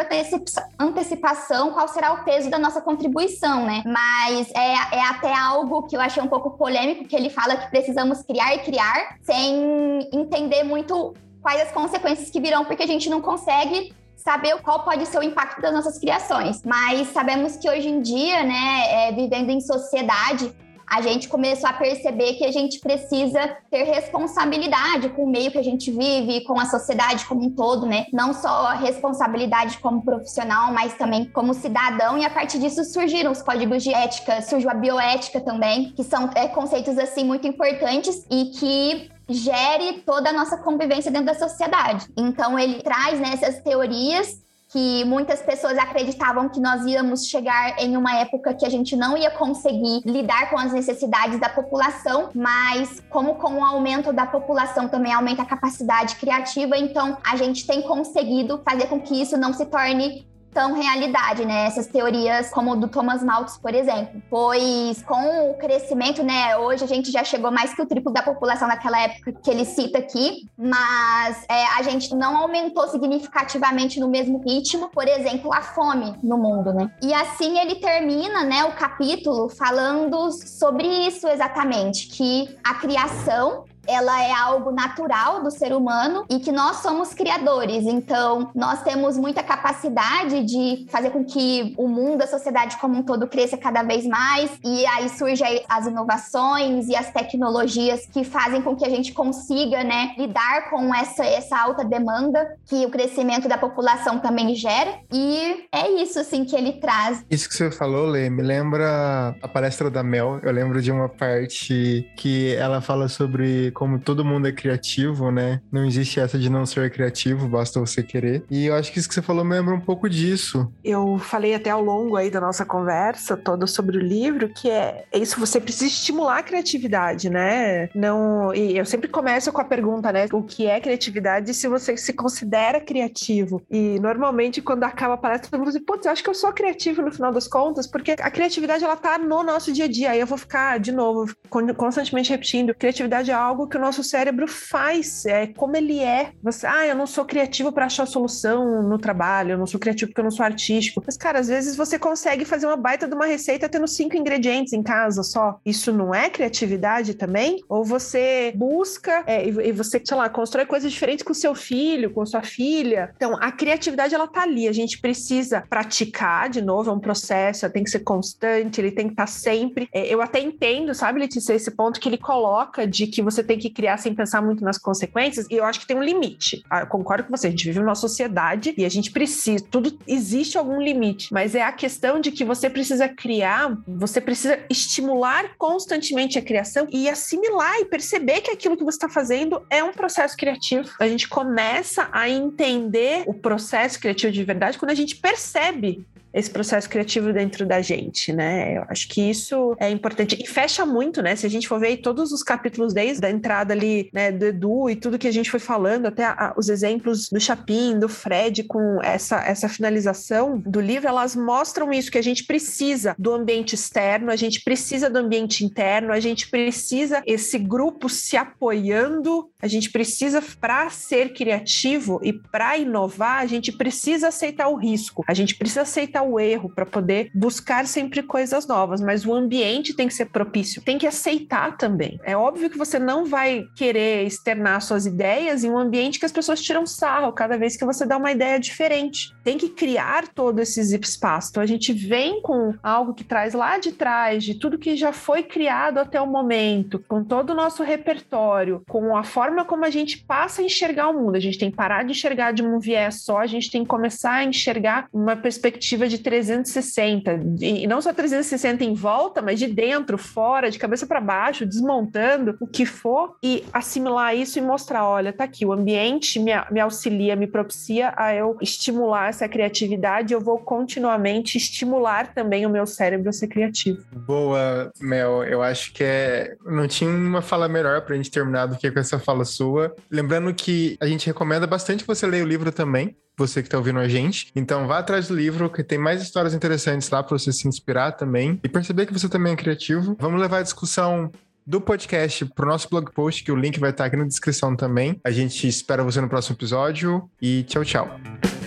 antecipação qual será o peso da nossa contribuição, né? Mas é, é até algo que eu achei um pouco polêmico, que ele fala que precisamos criar e criar sem entender muito quais as consequências que virão, porque a gente não consegue saber qual pode ser o impacto das nossas criações. Mas sabemos que hoje em dia, né, é, vivendo em sociedade, a gente começou a perceber que a gente precisa ter responsabilidade com o meio que a gente vive, com a sociedade como um todo, né? Não só a responsabilidade como profissional, mas também como cidadão. E a partir disso surgiram os códigos de ética, surgiu a bioética também, que são é, conceitos assim muito importantes e que gere toda a nossa convivência dentro da sociedade. Então ele traz né, teorias que muitas pessoas acreditavam que nós íamos chegar em uma época que a gente não ia conseguir lidar com as necessidades da população, mas como com o aumento da população também aumenta a capacidade criativa, então a gente tem conseguido fazer com que isso não se torne tão realidade, né? Essas teorias como do Thomas Malthus, por exemplo. Pois com o crescimento, né? Hoje a gente já chegou mais que o triplo da população naquela época que ele cita aqui, mas é, a gente não aumentou significativamente no mesmo ritmo, por exemplo, a fome no mundo, né? E assim ele termina, né, o capítulo falando sobre isso exatamente, que a criação ela é algo natural do ser humano e que nós somos criadores. Então, nós temos muita capacidade de fazer com que o mundo, a sociedade como um todo cresça cada vez mais e aí surgem as inovações e as tecnologias que fazem com que a gente consiga, né, lidar com essa essa alta demanda que o crescimento da população também gera. E é isso assim que ele traz. Isso que você falou, Lê, me lembra a palestra da Mel. Eu lembro de uma parte que ela fala sobre como todo mundo é criativo, né? Não existe essa de não ser criativo, basta você querer. E eu acho que isso que você falou me lembra um pouco disso. Eu falei até ao longo aí da nossa conversa toda sobre o livro que é, isso, você precisa estimular a criatividade, né? Não, e eu sempre começo com a pergunta, né? O que é criatividade e se você se considera criativo. E normalmente quando acaba a palestra, todo mundo diz, putz, acho que eu sou criativo no final das contas, porque a criatividade ela tá no nosso dia a dia. Aí eu vou ficar de novo constantemente repetindo, criatividade é algo que o nosso cérebro faz, é como ele é. Você, ah, eu não sou criativo para achar solução no trabalho, eu não sou criativo porque eu não sou artístico. Mas, cara, às vezes você consegue fazer uma baita de uma receita tendo cinco ingredientes em casa só. Isso não é criatividade também? Ou você busca é, e, você, sei lá, constrói coisas diferentes com seu filho, com sua filha. Então, a criatividade, ela tá ali. A gente precisa praticar, de novo, é um processo, tem que ser constante, ele tem que estar tá sempre. É, eu até entendo, sabe, Letícia, esse ponto que ele coloca de que você tem que criar sem pensar muito nas consequências, e eu acho que tem um limite. Ah, eu concordo com você, a gente vive numa sociedade e a gente precisa, tudo existe algum limite, mas é a questão de que você precisa criar, você precisa estimular constantemente a criação e assimilar e perceber que aquilo que você está fazendo é um processo criativo. A gente começa a entender o processo criativo de verdade quando a gente percebe esse processo criativo dentro da gente, né? Eu acho que isso é importante. E fecha muito, né? Se a gente for ver todos os capítulos desde a entrada ali, né, do Edu e tudo que a gente foi falando, até a, os exemplos do Chapin, do Fred, com essa, essa finalização do livro, elas mostram isso, que a gente precisa do ambiente externo, a gente precisa do ambiente interno, a gente precisa esse grupo se apoiando, a gente precisa, para ser criativo e para inovar, a gente precisa aceitar o risco, a gente precisa aceitar o erro para poder buscar sempre coisas novas, mas o ambiente tem que ser propício, tem que aceitar também. É óbvio que você não vai querer externar suas ideias em um ambiente que as pessoas tiram sarro cada vez que você dá uma ideia diferente. Tem que criar todo esse espaço. Então a gente vem com algo que traz lá de trás, de tudo que já foi criado até o momento, com todo o nosso repertório, com a forma como a gente passa a enxergar o mundo. A gente tem que parar de enxergar de um viés só, a gente tem que começar a enxergar uma perspectiva de 360. E não só 360 em volta, mas de dentro, fora, de cabeça para baixo, desmontando o que for e assimilar isso e mostrar: olha, tá aqui, o ambiente me, me auxilia, me propicia a eu estimular essa criatividade, eu vou continuamente estimular também o meu cérebro a ser criativo. Boa, Mel. Eu acho que é. Não tinha uma fala melhor pra gente terminar do que com essa fala sua. Lembrando que a gente recomenda bastante você ler o livro também você que está ouvindo a gente. Então vá atrás do livro, que tem mais histórias interessantes lá para você se inspirar também e perceber que você também é criativo. Vamos levar a discussão do podcast para o nosso blog post, que o link vai estar aqui na descrição também. A gente espera você no próximo episódio e tchau, tchau.